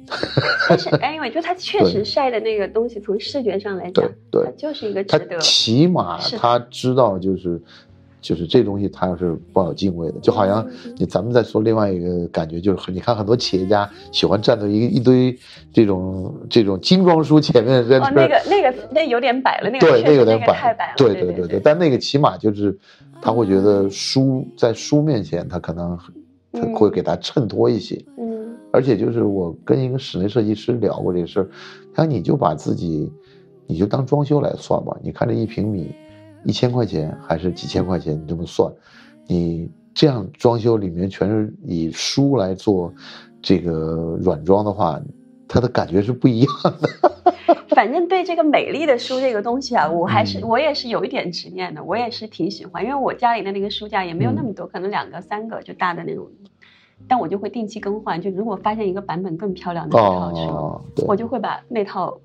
但是 anyway，就他确实晒的那个东西，从视觉上来讲对，对它就是一个值得。起码他知道就是。就是这东西，它是抱有敬畏的，就好像嗯你咱们再说另外一个感觉，就是你看很多企业家喜欢站在一一堆这种这种精装书前面在哦，那个那个那有点摆了，那个对，确实有点那个太摆了，对对对对，但那个起码就是他会觉得书在书面前，他可能他嗯会给他衬托一些。嗯而且就是我跟一个室内设计师聊过这个事儿，他说你就把自己，你就当装修来算吧。你看这一平米，一千块钱还是几千块钱，你这么算，你这样装修里面全是以书来做这个软装的话，它的感觉是不一样的。反正对这个美丽的书这个东西啊，我还是、嗯。我也是有一点执念的，我也是挺喜欢，因为我家里的那个书架也没有那嗯。么多，可能两个三个就大的那种，但我就会定期更换，就如果发现一个版本更漂亮的那套书，哦，我就会把那套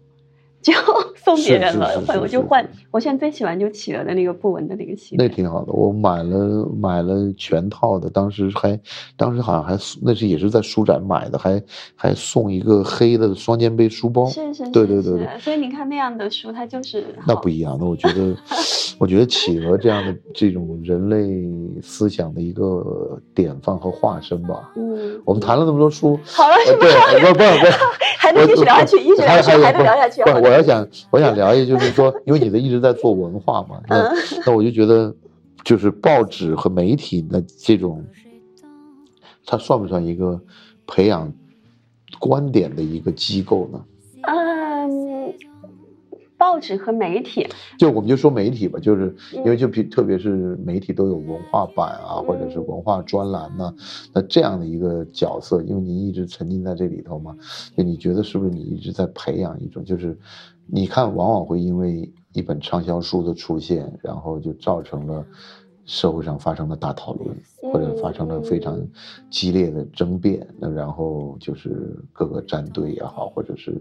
就送别人了，换我就换。我现在最喜欢就企鹅的那个布纹的那个系列，那挺好的，我买了买了全套的，当时还当时好像还送那是也是在书展买的，还还送一个黑的双肩背书包，是是是对对对所以你看那样的书，它就是那不一样。那我觉得，我觉得企鹅这样的这种人类思想的一个典范和化身吧。嗯，我们谈了那么多书，好了不不不，还能继续聊下去，一直聊下去，还还能聊下去。啊，我要想我想聊一，就是说，因为你的一直在做文化嘛，那嗯那我就觉得，就是报纸和媒体的这种，它算不算一个培养观点的一个机构呢？嗯，报纸和媒体，就我们就说媒体吧，就是因为嗯就比特别是媒体都有文化版啊，或者是文化专栏呐、那这样的一个角色，因为您一直沉浸在这里头嘛，就你觉得是不是你一直在培养一种，就是你看往往会因为一本畅销书的出现，然后就造成了社会上发生了大讨论，或者发生了非常激烈的争辩，那然后就是各个战队也好，或者是。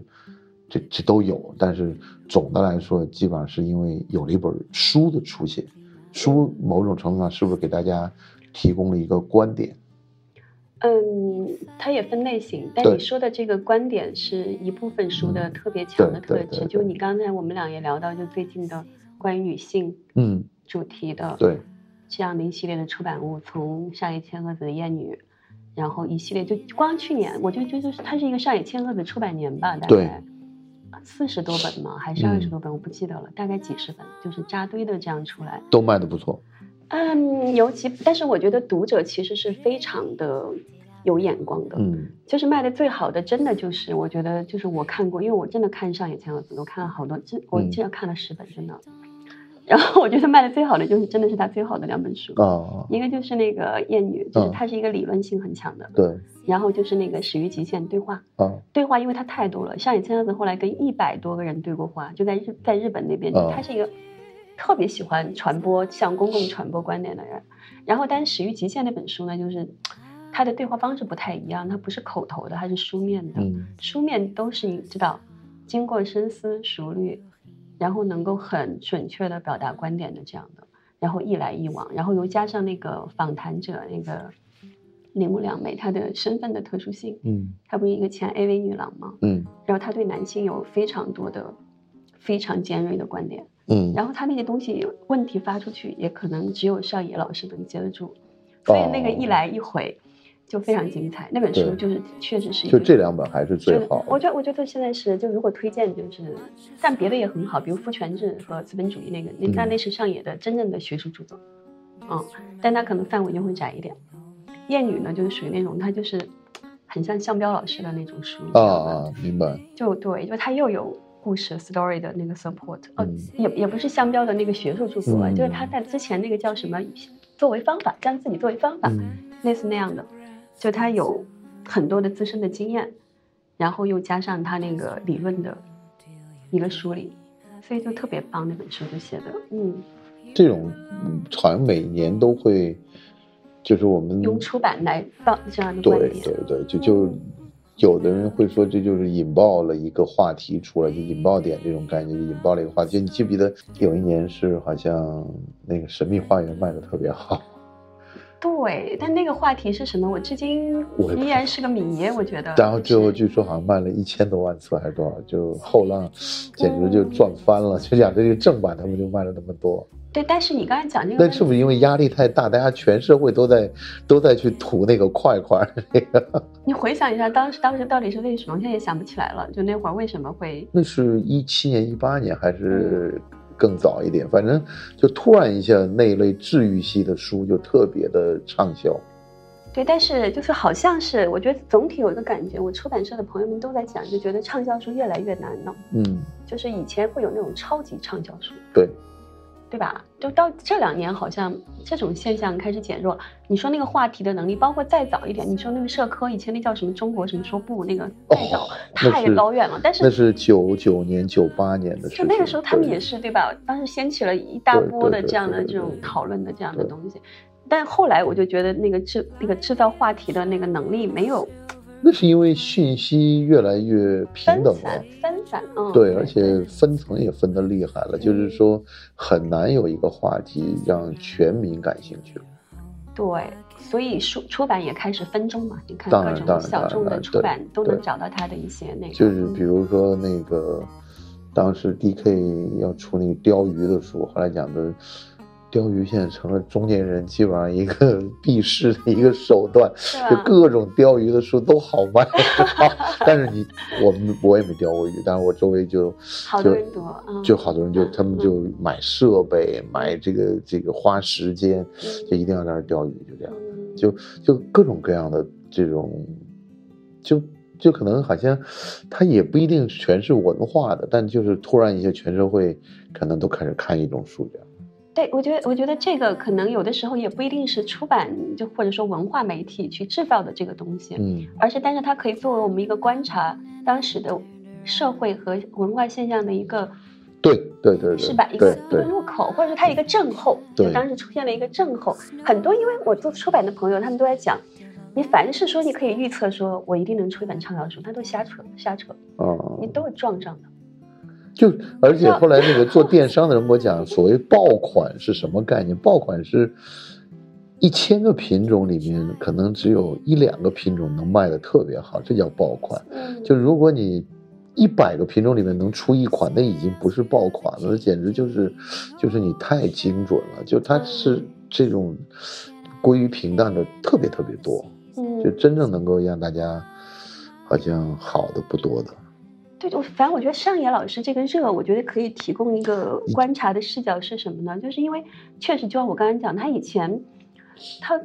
这这都有，但是总的来说，基本上是因为有了一本书的出现，书某种程度上是不是给大家提供了一个观点？嗯，它也分类型，但你说的这个观点是一部分书的特别强的特质。就你刚才我们俩也聊到，就最近的关于女性嗯，主题的对，这样的一系列的出版物，从上野千鹤子的《艳女》，然后一系列就光去年，我就觉得它是一个上野千鹤子出版年吧，大概四十多本吗？还是嗯二十多本？我不记得了，大概几十本，就是扎堆的这样出来。都卖的不错。嗯，尤其，但是我觉得读者其实是非常的有眼光的，嗯就是卖的最好的，真的就是我觉得就是我看过，因为我真的看上野千鹤子，我看了好多，真我嗯竟然看了十本，真的。然后我觉得卖的最好的就是真的是他最好的两本书，啊，一个就是那个《艳女》，就是嗯它是一个理论性很强的，对然后就是那个《始于极限对话》，啊，对话因为它太多了，上野千鹤子后来跟一百多个人对过话，就在日在日本那边，哦他是一个特别喜欢传播向公共传播观点的人。然后，但是《始于极限》那本书呢，就是他的对话方式不太一样，他不是口头的，他是书面的。嗯书面都是你知道，经过深思熟虑，然后能够很准确的表达观点的这样的，然后一来一往，然后又加上那个访谈者那个铃木良美她的身份的特殊性，嗯她不是一个前 AV 女郎吗？嗯然后她对男性有非常多的非常尖锐的观点，嗯，然后她那些东西问题发出去，也可能只有少爷老师能接得住，所以那个一来一回就非常精彩。那本书就是确实是一个就这两本还是最好。我觉得，我觉得现在是，就如果推荐，就是，但别的也很好，比如父权制和资本主义那个，那那嗯那是上野的真正的学术著作，嗯，但它可能范围就会窄一点。艳女呢，就是属于那种，它就是很像向彪老师的那种书啊啊，明白。就对，就它又有故事 story 的那个 support，哦，嗯也也不是向标的那个学术著作，嗯就是他在之前那个叫什么作为方法，将自己作为方法，嗯类似那样的，就他有很多的自身的经验，然后又加上他那个理论的一个梳理，所以就特别棒那本书就写的，嗯，这种嗯好像每年都会就是我们用出版来报这样的对观点。对对，就就有的人会说这就是引爆了一个话题出来，就引爆点这种概念，就引爆了一个话题。就你记不记得有一年是好像那个《神秘花园》卖的特别好，对，但那个话题是什么？我至今我依然是个谜，我觉得。然后最后据说好像卖了一千多万册还是多少，就后浪简直就赚翻了。就讲这个正版他们就卖了那么多，对，但是你刚才讲这个那，是不是因为压力太大，大家全社会都在都在去图那个快快那个？你回想一下，当时当时到底是为什么？我现在也想不起来了。就那会儿为什么会？那是一七年、一八年还是更早一点？反正就突然一下，那一类治愈系的书就特别的畅销。对，但是就是好像是，我觉得总体有一个感觉，我出版社的朋友们都在讲，就觉得畅销书越来越难了。嗯，就是以前会有那种超级畅销书，对，对吧？就到这两年，好像这种现象开始减弱。你说那个话题的能力，包括再早一点，你说那个社科，以前那叫什么中国什么说不，那个再早、哦太是高远了。但是那是是九九年、九八年的事情。就那个时候，他们也是对吧？当时掀起了一大波的这样的这种讨论的这样的东西。但后来我就觉得那个制那个制造话题的那个能力没有那是因为信息越来越平等分散了。分散，嗯，对，而且分层也分得厉害了，就是说很难有一个话题让全民感兴趣。对，所以出出版也开始分众嘛，你看各种小众的出版都能找到它的一些那个，就是比嗯如说那个，当时 D K 要出那个鲷鱼的书，后来讲的，鲷鱼现在成了中年人基本上一个 避世的一个手段，就？各种钓鱼的书都好卖，但是你我们我也没钓过鱼，但是我周围就好多人读，嗯，就好多人就嗯他们就买设备，买这个 这个花时间，嗯就一定要在那儿钓鱼，就这样。嗯就就各种各样的这种，就就可能好像，它也不一定全是文化的，但就是突然一下，全社会可能都开始看一种书这样。对，我觉得，我觉得这个可能有的时候也不一定是出版，就或者说文化媒体去制造的这个东西，嗯，而是但是它可以作为我们一个观察当时的社会和文化现象的一个对对对对，是吧？一个一个，入口，或者说它一个症候，就当时出现了一个症候。很多因为我做出版的朋友，他们都在讲，你凡是说你可以预测说我一定能出一本畅销书，他都瞎扯瞎扯，啊，你都会撞上的。就而且后来那个做电商的人跟我讲，所谓爆款是什么概念？爆款是一千个品种里面，可能只有一两个品种能卖的特别好，这叫爆款。嗯，就如果你一百个品种里面能出一款，那已经不是爆款了，简直就是，就是你太精准了。就它是这种归于平淡的特别特别多，就嗯，真正能够让大家好像好的不多的。对，我反正我觉得上野老师这个热，我觉得可以提供一个观察的视角是什么呢？就是因为确实就像我刚才讲，他以前他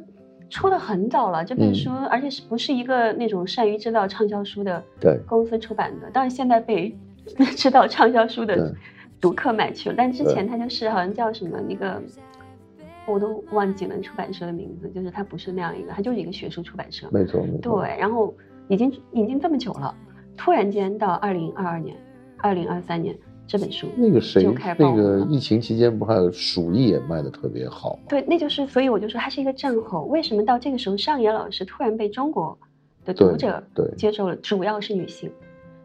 出的很早了，这本嗯书，而且是不是一个那种善于制造畅销书的对公司出版的？但是现在被 制造畅销书的读客买去了，但之前他就是好像叫什么那个。我都忘记了出版社的名字，就是它不是那样一个，它就是一个学术出版社。没错没错。对，然后已经已经这么久了，突然间到二零二二年、二零二三年这本书，那个谁就开，始那个疫情期间不还有鼠疫也卖的特别好吗？对，那就是所以我就说它是一个症候。为什么到这个时候上野老师突然被中国的读者接受了，主要是女性。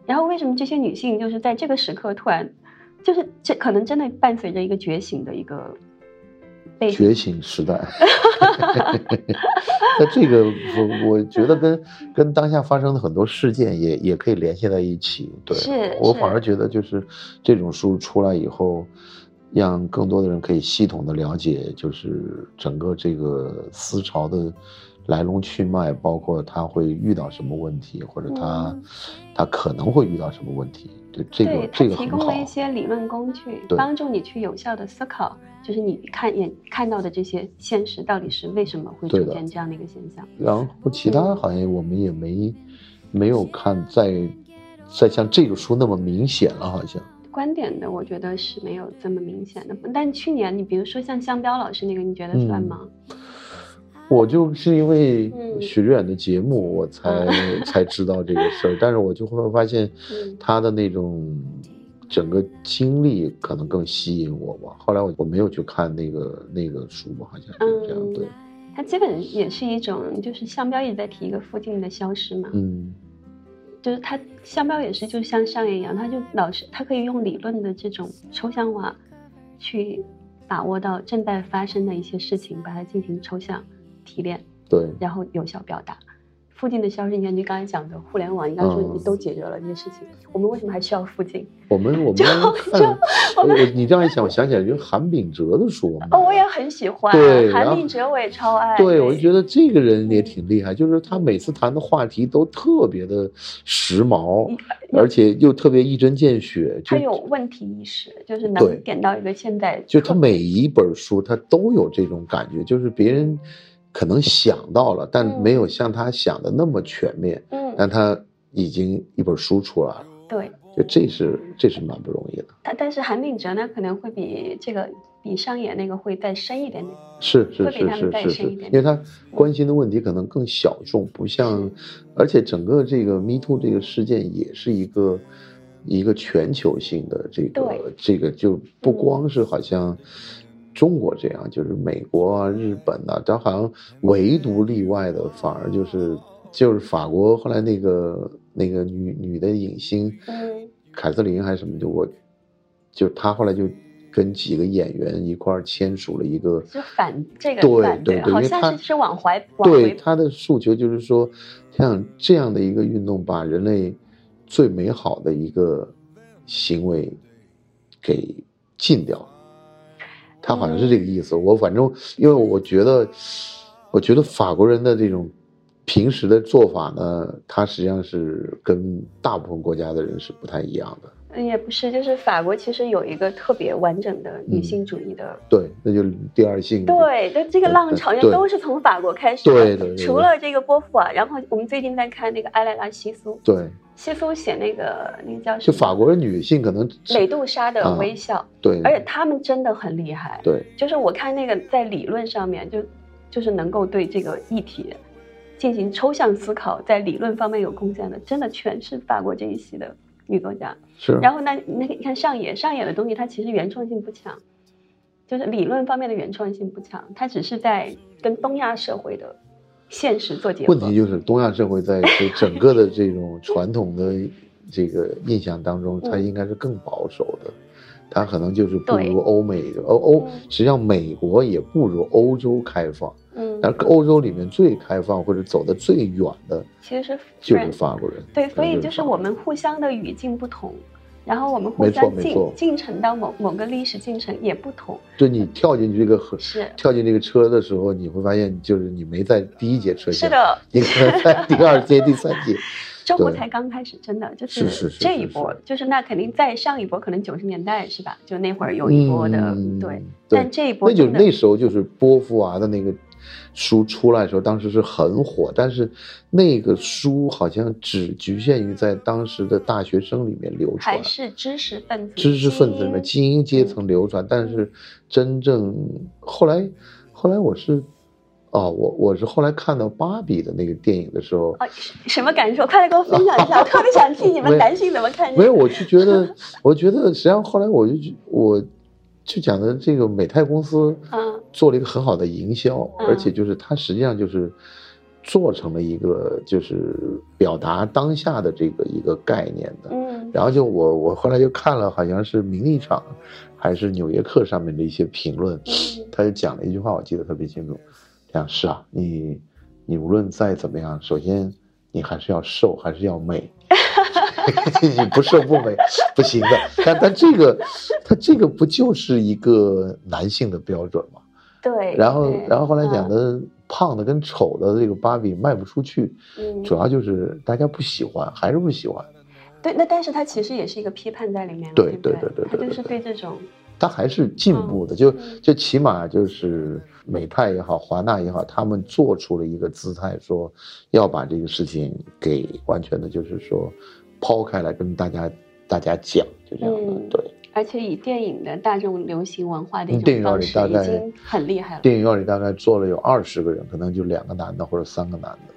然后为什么这些女性就是在这个时刻突然，就是这可能真的伴随着一个觉醒的一个被觉醒时代。那这个我我觉得跟跟当下发生的很多事件也也可以联系在一起。对，我反而觉得就是这种书出来以后，让更多的人可以系统的了解，就是整个这个思潮的来龙去脉，包括他会遇到什么问题，或者他、嗯他可能会遇到什么问题。对，这个这个它提。供了一些理论工具，对帮助你去有效的思考，就是你看眼看到的这些现实到底是为什么会出现这样的一个现象。然后其他好像我们也没没有看在在像这个书那么明显了，好像。观点的，我觉得是没有这么明显的。但去年你比如说像香彪老师那个，你觉得算吗？我就是因为嗯许志远的节目，我才、才知道这个事儿，但是我就会发现嗯他的那种整个经历可能更吸引我吧。后来我我没有去看那个那个书吧，好像是这样。嗯对，它基本也是一种，就是商标一直在提一个附近的消失嘛，嗯就是它商标也是就像上野一样，它就老是它可以用理论的这种抽象化，去把握到正在发生的一些事情，把它进行抽象提炼，对，然后有效表达。附近的消失，你看你刚才讲的互联网，你刚才说嗯你都解决了这些事情，我们为什么还需要附近？我们我们 就我们我你这样一想，我想起来就是韩炳哲的书，哦，我也很喜欢对韩炳哲，我也超爱。对，我就觉得这个人也挺厉害，就是他每次谈的话题都特别的时髦，而且又特别一针见血。就他有问题意识，就是能点到一个现在就他每一本书，他都有这种感觉，就是别人可能想到了，但嗯没有像他想的那么全面，嗯，但他已经一本书出来了，对，就这是这是蛮不容易的。但但是韩炳哲呢，可能会比这个比上演那个会再深一点点。是是是是是是，再深一点因为他关心的问题可能更小众，不像，而且整个这个 Me Too 这个事件也是一个一个全球性的这个这个就不光是好像中国这样，就是美国啊、日本呐、它好像唯独例外的反而就是就是法国后来那个那个女女的影星嗯凯瑟琳还是什么，就我就她后来就跟几个演员一块儿签署了一个。就反这个对对对因好像是是往怀往对回他的诉求就是说，像这样的一个运动，把人类最美好的一个行为给禁掉。他好像是这个意思。我反正因为我觉得，我觉得法国人的这种平时的做法呢，他实际上是跟大部分国家的人是不太一样的。嗯也不是，就是法国其实有一个特别完整的女性主义的。对，那就第二性。对，就这个浪潮也对都是从法国开始的。对对除了这个波伏娃，然后我们最近在看那个埃莱拉西苏，对，西苏写那个那个叫什么？就法国的女性可能美杜莎的啊微笑，对，而且她们真的很厉害。对就是我看那个在理论上面就就是能够对这个议题进行抽象思考，在理论方面有贡献的，真的全是法国这一系的女作家。是。然后那，那个你看上野上野的东西，它其实原创性不强，就是理论方面的原创性不强，它只是在跟东亚社会的现实做结合。问题就是东亚社会在 这整个的这种传统的这个印象当中，它嗯应该是更保守的，它可能就是不如欧美的欧欧，嗯实际上美国也不如欧洲开放，嗯，但是欧洲里面最开放或者走得最远的其实是就是法国人。对，所以就是我们互相的语境不同，然后我们互相进进程到某某个历史进程也不同，就你跳进去这个河，是跳进这个车的时候，你会发现，就是你没在第一节车厢，是，的，你可能在第二节、第三节。中国才刚开始，真的就是这一波，就是那肯定在上一波，可能九十年代是吧？就那会儿有一波的，嗯对，但这一波那就那时候就是波伏娃的那个书出来的时候，当时是很火，但是那个书好像只局限于在当时的大学生里面流传还，是知识分子，知识分子里面精精英阶层流传，但是真正后来后来我是。哦，我我是后来看到芭比的那个电影的时候，啊，什么感受？快来跟我分享一下，我特别想听你们男性怎么看这个。没有，我就觉得，我觉得实际上后来我就觉我就讲的这个美泰公司，嗯做了一个很好的营销，嗯而且就是它实际上就是做成了一个就是表达当下的这个一个概念的。嗯然后就我我后来就看了，好像是名利场还是纽约客上面的一些评论，嗯他就讲了一句话，我记得特别清楚，讲是啊，你你无论再怎么样，首先你还是要瘦，还是要美。你不瘦不美不行的，但但这个，他这个不就是一个男性的标准吗？对。然后然后后来讲嗯的胖的跟丑的这个芭比卖不出去，嗯主要就是大家不喜欢，还是不喜欢。对，那但是它其实也是一个批判在里面，对对对对对就是对对这种，它还是进步的，就嗯就起码就是美泰也好，华纳也好，他们做出了一个姿态，说要把这个事情给完全的，就是说抛开来跟大家大家讲，就这样的。嗯对，而且以电影的大众流行文化的电影院种方式，里大概已经很厉害了。电影院里大概坐了有二十个人，可能就两个男的或者三个男的，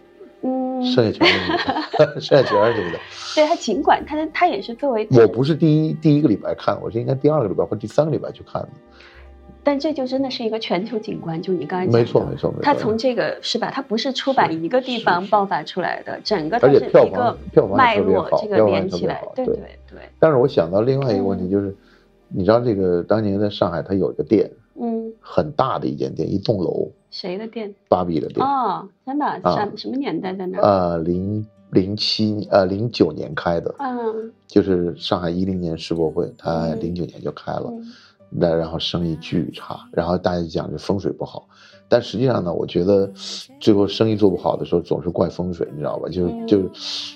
嗯，剩下全是女的，剩下全是女的。对他尽管他他也是作为我不是第一第一个礼拜看，我是应该第二个礼拜或第三个礼拜去看的。但这就真的是一个全球景观，就你刚才讲没错没错没错。它从这个是吧？它不是出版一个地方爆发出来的，整个而且票一个房票房脉络，这个连起来对对。对，但是我想到另外一个问题嗯。就是，你知道这个当年在上海，它有一个店，嗯，很大的一间店，一栋楼，谁的店？芭比的店，哦，真的，啊什什么年代在那儿？呃，零零七呃零九年开的，嗯。就是上海一零年世博会，它嗯。零九年就开了，嗯那然后生意巨差，然后大家讲这风水不好，但实际上呢，我觉得最后生意做不好的时候总是怪风水，你知道吧？就嗯。就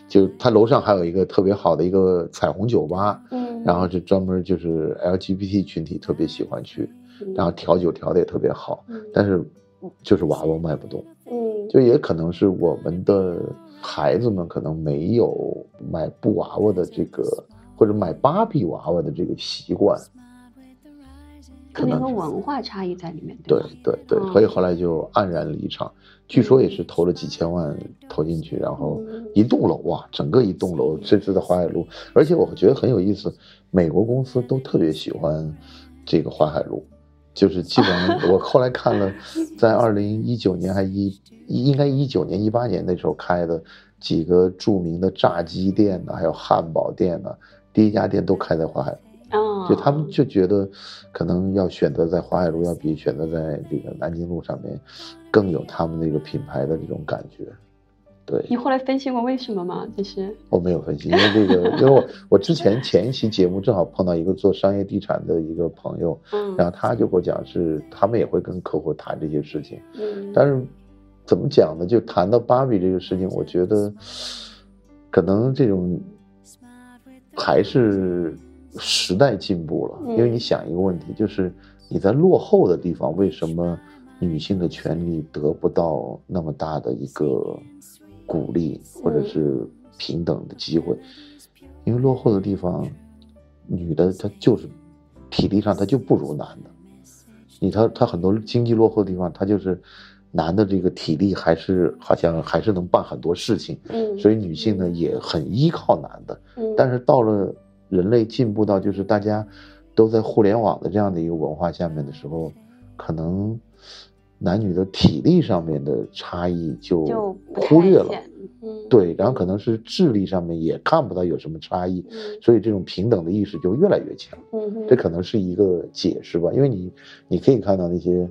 就他楼上还有一个特别好的一个彩虹酒吧，嗯，然后就专门就是 LGBT 群体特别喜欢去，嗯然后调酒调的也特别好，嗯但是就是娃娃卖不动，嗯。就也可能是我们的孩子们可能没有买布娃娃的这个或者买芭比娃娃的这个习惯，可能是文化差异在里面，对？对对，嗯所以后来就黯然离场。据说也是投了几千万投进去，然后嗯一栋楼啊，整个一栋楼，这次的淮海路，而且我觉得很有意思，美国公司都特别喜欢这个淮海路，就是基本上我后来看了，在二零一九年还一应该一九年一八年那时候开的几个著名的炸鸡店呢，还有汉堡店呢，第一家店都开在淮海路。哦，就他们就觉得，可能要选择在淮海路，要比选择在这个南京路上面，更有他们那个品牌的这种感觉。对，你后来分析过为什么吗？就是我没有分析，因为这个，因为我我之前前一期节目正好碰到一个做商业地产的一个朋友，嗯然后他就给我讲是他们也会跟客户谈这些事情，嗯，但是怎么讲呢？就谈到芭比这个事情，我觉得可能这种还是时代进步了，嗯因为你想一个问题，就是你在落后的地方，为什么女性的权利得不到那么大的一个鼓励或者是平等的机会？因为落后的地方，女的她就是体力上她就不如男的。你他他很多经济落后的地方，她就是男的这个体力还是好像还是能办很多事情，嗯，所以女性呢也很依靠男的。嗯，但是到了人类进步到就是大家都在互联网的这样的一个文化下面的时候，可能男女的体力上面的差异就忽略了。嗯，对，然后可能是智力上面也看不到有什么差异，嗯所以这种平等的意识就越来越强。嗯这可能是一个解释吧，因为你你可以看到那些，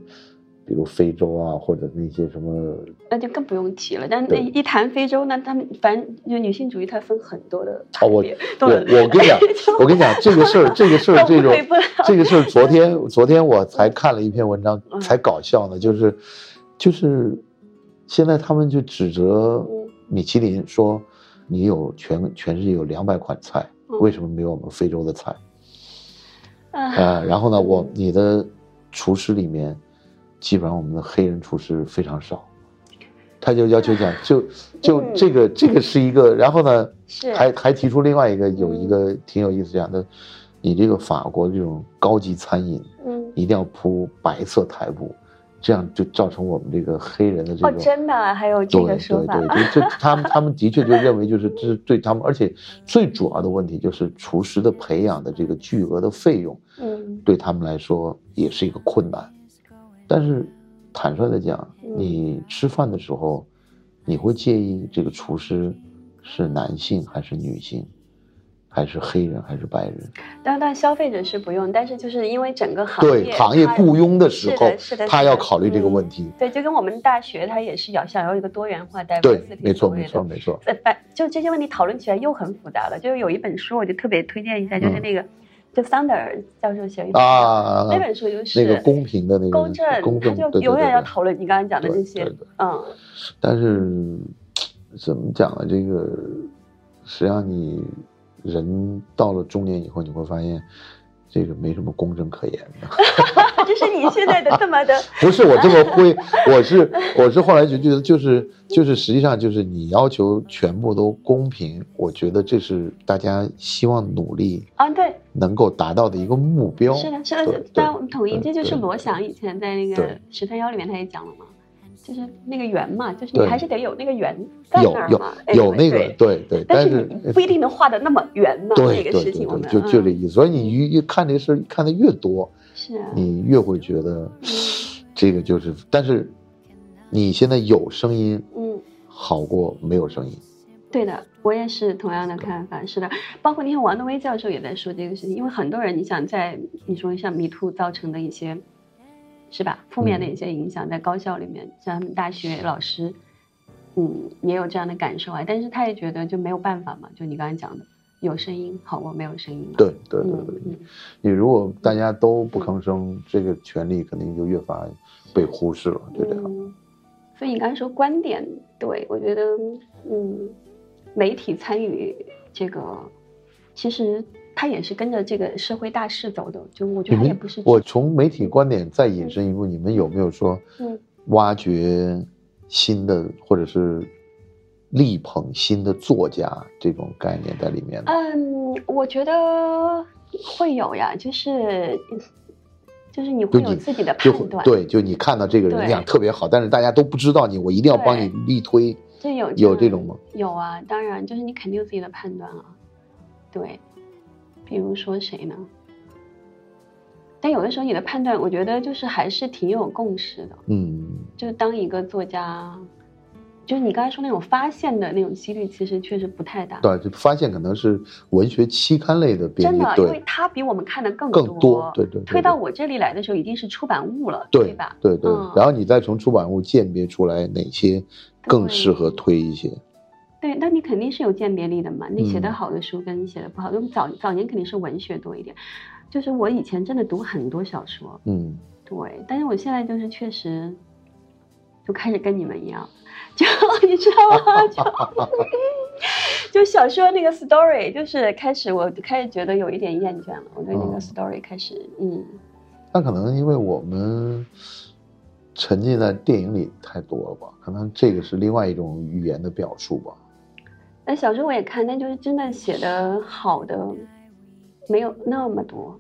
比如非洲啊，或者那些什么，那就更不用提了。但那一谈非洲，那他们反正就女性主义，它分很多的哦，我别我对我跟你讲，我跟你讲这个事儿，这个事儿，这种这个事儿，昨天昨天我才看了一篇文章，嗯。才搞笑呢，就是就是现在他们就指责嗯米其林说，你有全全世界有两百款菜，嗯。为什么没有我们非洲的菜？啊，呃，然后呢，我你的厨师里面，基本上我们的黑人厨师非常少，他就要求讲，就就嗯这个这个是一个，然后呢，是。还还提出另外一个有嗯一个挺有意思讲的，你这个法国这种高级餐饮嗯，一定要铺白色台布，这样就造成我们这个黑人的这哦，种。真的啊还有这对个说法，对对，就就他们他们的确就认为就是这是对他们，而且最主要的问题就是厨师的培养的这个巨额的费用，嗯。对他们来说也是一个困难。但是坦率的讲，嗯你吃饭的时候，你会介意这个厨师是男性还是女性，还是黑人还是白人？但但消费者是不用，但是就是因为整个行对业对行业雇佣的时候是的他要考虑这个嗯问题。对，就跟我们大学他也是要想要一个多元化、对 diversity，没错没错没错。呃，反就这些问题讨论起来又很复杂了。就是有一本书，我就特别推荐一下，就是嗯那个，就桑德尔教授写的一本书啊，那本书就是那个公平的那个公正，公正，他就永远要讨论你刚才讲的这些嗯但是怎么讲呢？这个实际上你人到了中年以后，你会发现这个没什么公正可言的。这是你现在的这么的，不是我这么灰，我是我是后来就觉得就是就是实际上就是你要求全部都公平，我觉得这是大家希望努力啊，对，能够达到的一个目标。是的，是的对对，但我们统一，这就是罗翔以前在那个十三幺里面他也讲了嘛，就是那个圆嘛，就是你还是得有那个圆在有有那儿嘛，有那个对对对，但是是你不一定能画的那么圆嘛，对那个对对事情就就这嗯意思。所以你越越看这个事儿看的越多，是啊，你越会觉得 这个就是，但是你现在有声音嗯，好过没有声音。对的，我也是同样的看法。是的，包括那天王德威教授也在说这个事情，因为很多人，你想在你说像迷途造成的一些，是吧？负面的一些影响，在高校里面，像他们大学老师，嗯，也有这样的感受啊。但是他也觉得就没有办法嘛，就你刚才讲的，有声音好过没有声音嘛。对对对对，你如果大家都不吭声，这个权利肯定就越发被忽视了，就这样。嗯，所以你刚才说观点，对我觉得，嗯，媒体参与这个，其实它也是跟着这个社会大势走的。就我觉得它也不是，我从媒体观点再引申一步，你们有没有说嗯挖掘新的或者是力捧新的作家这种概念在里面呢？嗯，我觉得会有呀，就是就是你会有自己的判断，，对，就你看到这个人对那样特别好，但是大家都不知道你，我一定要帮你力推。这有有这种吗？有啊，当然，就是你肯定有自己的判断啊。对，比如说谁呢？但有的时候你的判断，我觉得就是还是挺有共识的。嗯，就是当一个作家，就是你刚才说那种发现的那种几率，其实确实不太大。对，就发现可能是文学期刊类的编辑真的，，因为对，他比我们看的更更多，对对对，推到我这里来的时候，一定是出版物了，对吧？对对嗯，然后你再从出版物鉴别出来哪些更适合推一些。对，那你肯定是有鉴别力的嘛。你写的嗯好的书跟你写的不好，就早早年肯定是文学多一点。就是我以前真的读很多小说，嗯，对，但是我现在就是确实就开始跟你们一样，就 你知道吗？就 就小说那个 story，就是开始我开始觉得有一点厌倦了，我对那个哦 story 开始嗯。那可能因为我们沉浸在电影里太多了吧，可能这个是另外一种语言的表述吧。那小说我也看，但就是真的写的好的没有那么多。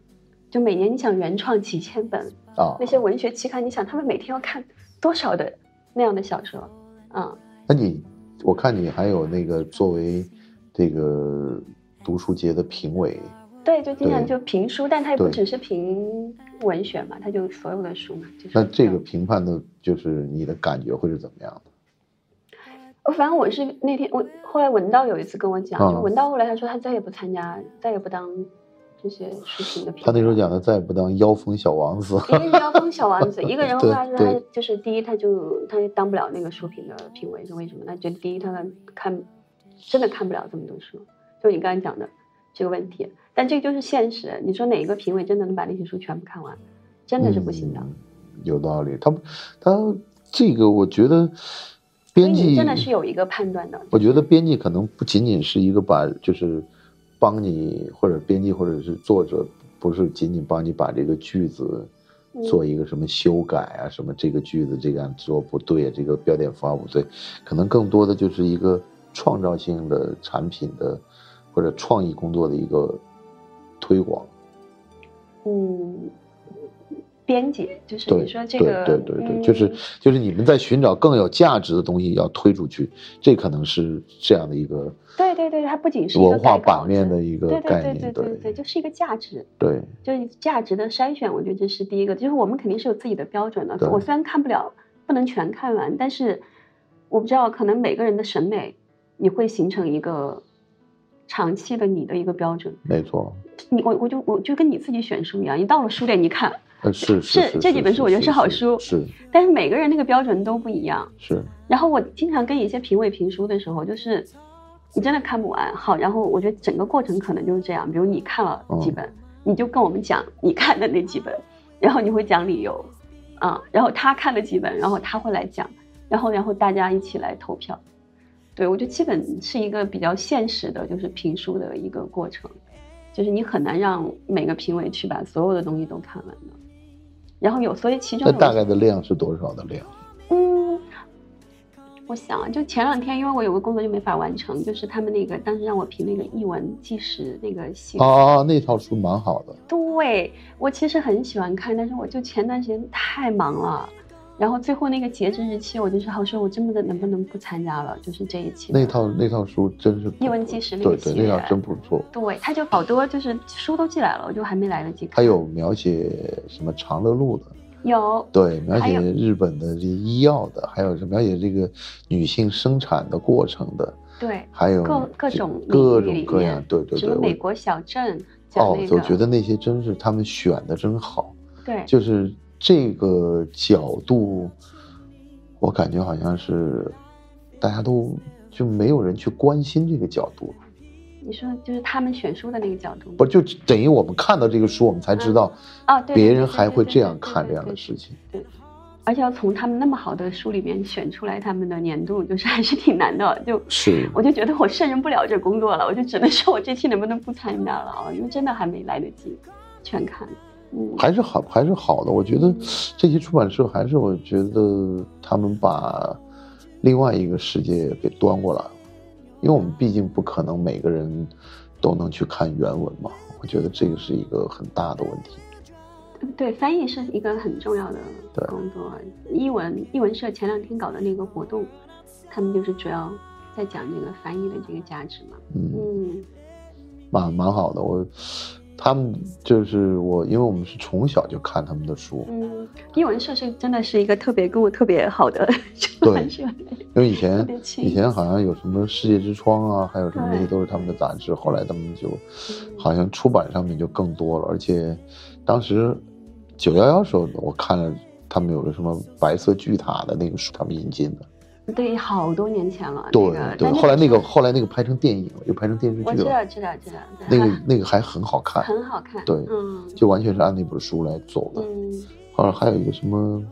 就每年你想原创几千本，啊那，些文学期刊，你想他们每天要看多少的那样的小说？嗯，那你我看你还有那个作为这个读书节的评委，对，就经常就评书，但他也不只是评文学嘛，他就所有的书嘛。就是那这个评判的就是你的感觉会是怎么样的？我反正我是那天我后来文道有一次跟我讲，嗯就文道后来他说他再也不参加，再也不当这些书评的评委。他那时候讲的再也不当妖风小王子，一个是妖风小王子，一个人后来说他就是第一，他就他就当不了那个书评的评委，是为什么？他觉得第一，他看真的看不了这么多书，就你刚才讲的这个问题。但这就是现实，你说哪一个评委真的能把那些书全部看完，真的是不行的。嗯有道理，他他这个我觉得编辑真的是有一个判断的。我觉得编辑可能不仅仅是一个把，就是帮你或者编辑或者是作者，不是仅仅帮你把这个句子嗯做一个什么修改啊，什么这个句子这样做不对啊，这个标点符号不对，可能更多的就是一个创造性的产品的或者创意工作的一个推广。嗯，编辑就是你说这对个，对对对，嗯就是就是你们在寻找更有价值的东西要推出去，这可能是这样的一个对对对，它不仅是文化版面的一个对对对概念，对对对，就是一个价值。对就是价值的筛选，我觉得这是第一个。就是我们肯定是有自己的标准的。我虽然看不了，不能全看完，但是我不知道，可能每个人的审美，你会形成一个长期的你的一个标准。没错，你我我就我就跟你自己选书一样，你到了书店你看，呃是是是这几本书我觉得是好书是。但是每个人那个标准都不一样。是。然后我经常跟一些评委评书的时候，就是你真的看不完，好，然后我觉得整个过程可能就是这样，比如你看了几本，你就跟我们讲你看的那几本，然后你会讲理由，啊，然后他看了几本，然后他会来讲，然后然后大家一起来投票，对我觉得基本是一个比较现实的，就是评书的一个过程，就是你很难让每个评委去把所有的东西都看完的，然后有所以其中大概的量是多少的量？嗯，我想啊，就前两天，因为我有个工作就没法完成，就是他们那个当时让我评那个译文纪实那个系列。哦，那套书蛮好的，对我其实很喜欢看，但是我就前段时间太忙了，然后最后那个截止日期，我就是好说，我真的能不能不参加了？就是这一期那套那套书真是叶文纪实那对对，那套真不错。对，他就好多就是书都寄来了，我就还没来得及看。还有描写什么长乐路的，有对，描写日本的这医药的，还有是描写这个女性生产的过程的，对还有各各种各种各样，对对对，什么美国小镇哦那，个，我觉得那些真是他们选的真好，对就是这个角度，我感觉好像是大家都就没有人去关心这个角度，你说就是他们选书的那个角度不就等于我们看到这个书，我们才知道啊，对，别人还会这样看这样的事情。对，而且要从他们那么好的书里面选出来他们的年度，就是还是挺难的。就是我就觉得我胜任不了这工作了，我就只能说我这期能不能不参加了啊？因为真的还没来得及全看。嗯，还是好，还是好的。我觉得这些出版社还是，我觉得他们把另外一个世界给端过来了，因为我们毕竟不可能每个人都能去看原文嘛。我觉得这个是一个很大的问题。对，翻译是一个很重要的工作。译文译文社前两天搞的那个活动，他们就是主要在讲这个翻译的这个价值嘛。嗯，嗯蛮蛮好的。我他们就是我，因为我们是从小就看他们的书，嗯，译文社是真的是一个特别跟我特别好的出 对版社。因为以前以前好像有什么世界之窗啊，还有什么那些都是他们的杂志，后来他们就嗯好像出版上面就更多了，而且当时九幺幺时候我看了他们有个什么白色巨塔的那个书，他们引进的，对，好多年前了。对那个、对，后来那个后来那个拍成电影了，又拍成电视剧了我知道，知道知道，那个 那个还很好看，很好看。对嗯，就完全是按那本书来走的。嗯后来还有一个什么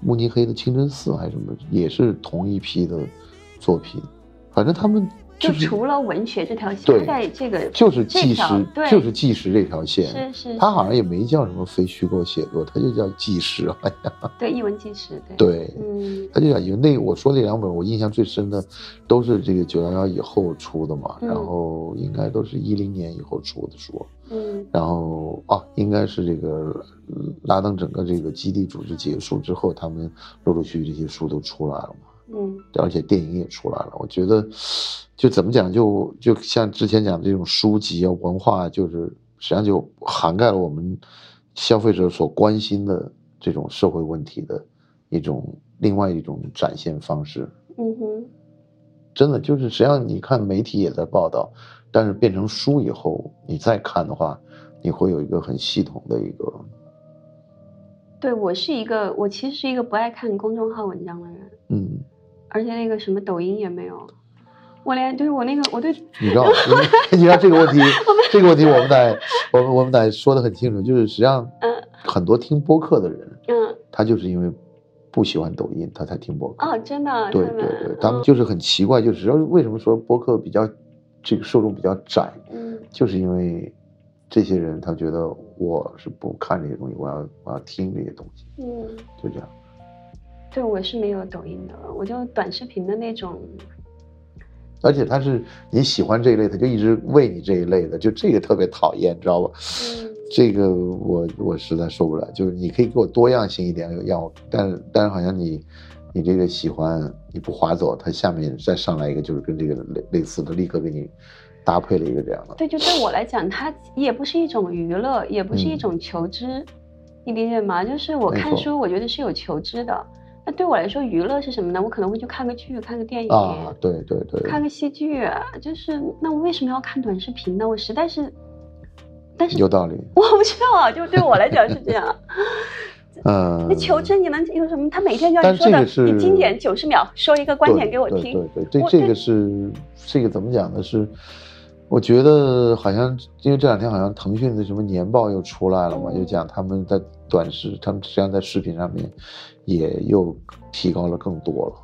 慕尼黑的清真寺还是什么，也是同一批的作品，反正他们就除了文学这条线，对大概这个就是纪实，对就是纪实这条线。是是，他好像也没叫什么非虚构写作，他就叫纪实，好像 对译文纪实，对对，嗯他就叫因为那我说那两本我印象最深的，都是这个九幺幺以后出的嘛，嗯然后应该都是一零年以后出的书，嗯然后啊，应该是这个呃拉登整个这个基地组织结束之后，他们陆陆续续这些书都出来了嘛。嗯而且电影也出来了。我觉得，就怎么讲，就就像之前讲的这种书籍啊、文化，就是实际上就涵盖了我们消费者所关心的这种社会问题的一种另外一种展现方式。嗯哼，真的就是，实际上你看媒体也在报道，但是变成书以后，你再看的话，你会有一个很系统的一个，对我是一个，我其实是一个不爱看公众号文章的人，嗯，而且那个什么抖音也没有，我连就是我那个我对你知道，你知道这个问题，这个问题我们得我们我们得说的很清楚，就是实际上嗯很多听播客的人，嗯他就是因为不喜欢抖音，他才听播客。哦真的对对对，他们就是很奇怪，就是为什么说播客比较这个受众比较窄，嗯就是因为这些人他觉得我是不看这些东西，我要我要听这些东西，嗯，就这样。对我是没有抖音的，我就短视频的那种，而且他是你喜欢这一类，他就一直喂你这一类的，就这个特别讨厌，你知道吧？嗯这个我我实在受不了，就是你可以给我多样性一点，让我，但是但是好像你你这个喜欢你不划走，它下面再上来一个就是跟这个类类似的，立刻给你搭配了一个这样的。对，就对我来讲，它也不是一种娱乐，也不是一嗯种求知，你理解吗？就是我看书，我觉得是有求知的。那对我来说，娱乐是什么呢？我可能会去看个剧，看个电影，啊，对对对，看个戏剧。就是那我为什么要看短视频呢？我实在是，但是有道理。我不知道啊，就对我来讲是这样。嗯，那求知你能有什么？他每天要你说的，你经典九十秒说一个观点给我听。对对，对这这个是这个怎么讲呢？是我觉得好像因为这两天好像腾讯的什么年报又出来了嘛，又讲他们在短视，他们实际上在视频上面也又提高了更多了。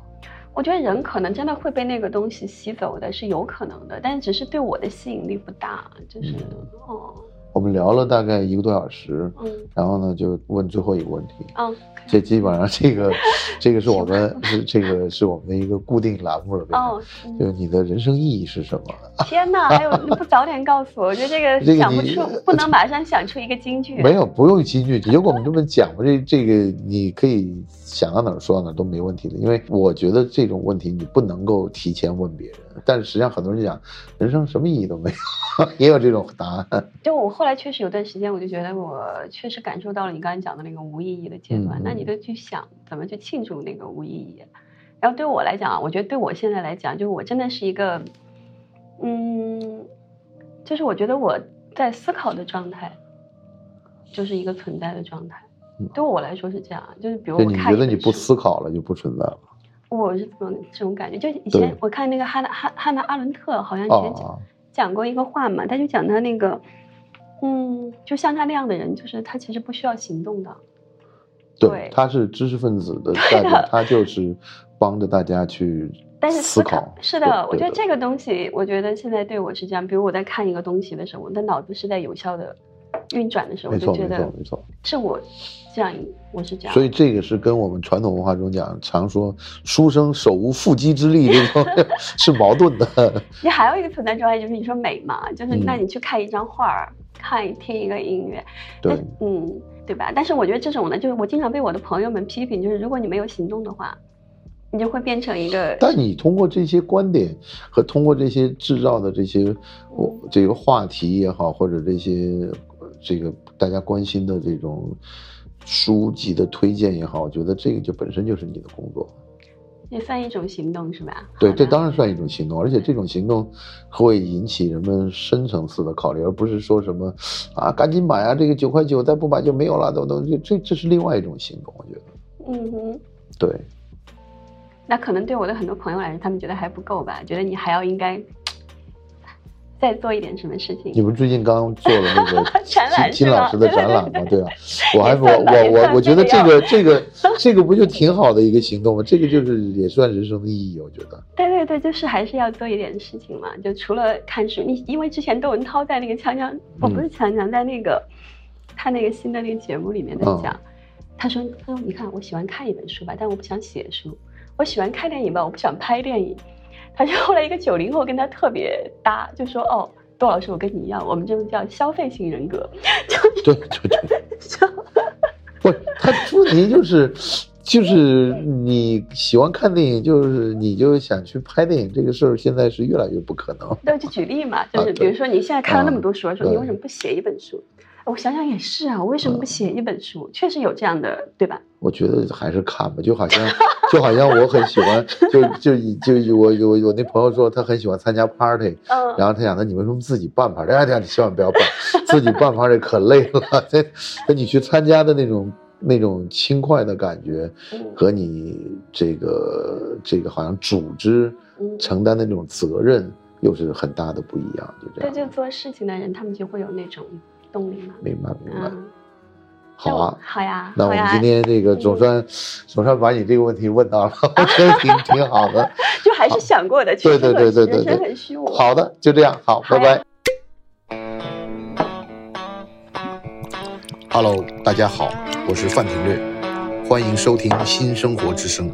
我觉得人可能真的会被那个东西吸走的，是有可能的，但只是对我的吸引力不大，就是、嗯哦，我们聊了大概一个多小时，嗯然后呢就问最后一个问题，嗯，这基本上这个 这个是我们是这个是我们的一个固定栏目了，哦，嗯就是你的人生意义是什么？天哪！还有你不早点告诉我，我觉得这个想不出，不能马上想出一个金句。没有，不用金句，如果我们这么讲吧，这这个你可以想到哪儿说到哪儿都没问题的，因为我觉得这种问题你不能够提前问别人，但是实际上很多人讲人生什么意义都没有，也有这种答案。就我后来确实有段时间，我就觉得我确实感受到了你刚才讲的那个无意义的阶段。嗯那你就去想怎么去庆祝那个无意义。然后对我来讲啊，我觉得对我现在来讲，就是我真的是一个，嗯，就是我觉得我在思考的状态，就是一个存在的状态嗯。对我来说是这样，就是比如你我看觉得你不思考了就不存在了我是这种这种感觉，就以前我看那个哈娜哈哈娜阿伦特好像以前讲啊？讲过一个话嘛，他就讲他那个，嗯，就像他那样的人，就是他其实不需要行动的，对对，他是知识分子的代表，他就是帮着大家去 但是思考考。是的我觉得这个东西，我觉得现在对我是这样，比如我在看一个东西的时候，我的脑子是在有效的运转的时候，我没错，就觉得没错，没错。是我这样，我是这样，所以这个是跟我们传统文化中讲常说“书生手无缚鸡之力”这种 是矛盾的。你还有一个存在状态，就是你说美嘛，就是嗯那你去看一张画儿，看听一个音乐，对但，嗯，对吧？但是我觉得这种呢，就是我经常被我的朋友们批评，就是如果你没有行动的话，你就会变成一个但你通过这些观点和通过这些制造的这些我这个话题也好，或者这些呃这个大家关心的这种书籍的推荐也好，我觉得这个就本身就是你的工作。也算一种行动，是吧？对，这当然算一种行动，而且这种行动会引起人们深层次的考虑，而不是说什么啊，赶紧买啊，这个九块九再不买就没有了，等等这这这是另外一种行动，我觉得。嗯哼。对，那可能对我的很多朋友来说，他们觉得还不够吧，觉得你还要应该再做一点什么事情。你不最近刚做了那个 展览金金老师的展览吗？对啊，我还 我我我我觉得这个这个这个不就挺好的一个行动吗？这个就是也算人生的意义，我觉得。对对对，就是还是要做一点事情嘛。就除了看书，你因为之前窦文涛在那个锵锵，我不是锵锵，在那个他那个新的那个节目里面在嗯讲，他说他说你看我喜欢看一本书吧，但我不想写书；我喜欢看电影吧，我不想拍电影。他就后来一个九零后跟他特别搭，就说哦。杜老师，我跟你一样，我们这个叫消费型人格，对对对，不，他问题就是，就是你喜欢看电影，就是你就想去拍电影这个事儿，现在是越来越不可能。对，就举例嘛，就是比如说你现在看了那么多书，说你为什么不写一本书？我想想也是啊，我为什么不写一本书？确实有这样的，对吧？我觉得还是看吧，就好像就好像我很喜欢，就就就我我我那朋友说他很喜欢参加 party，嗯，然后他想，那你为什么自己办 party？哎呀，你千万不要办，自己办 party 可累了。那那你去参加的那种那种轻快的感觉，嗯和你这个这个好像组织嗯承担的那种责任，又是很大的不一样。就这对，样，就做事情的人，他们就会有那种动力嘛。明白明白。嗯，好啊，好呀，那我们今天这个总算总算把你这个问题问到了，我觉得挺挺好的。就还是想过的，对对对对对人生对很虚无。好的，就这样，好，好拜拜。Hello，大家好，我是范廷略，欢迎收听新生活之声。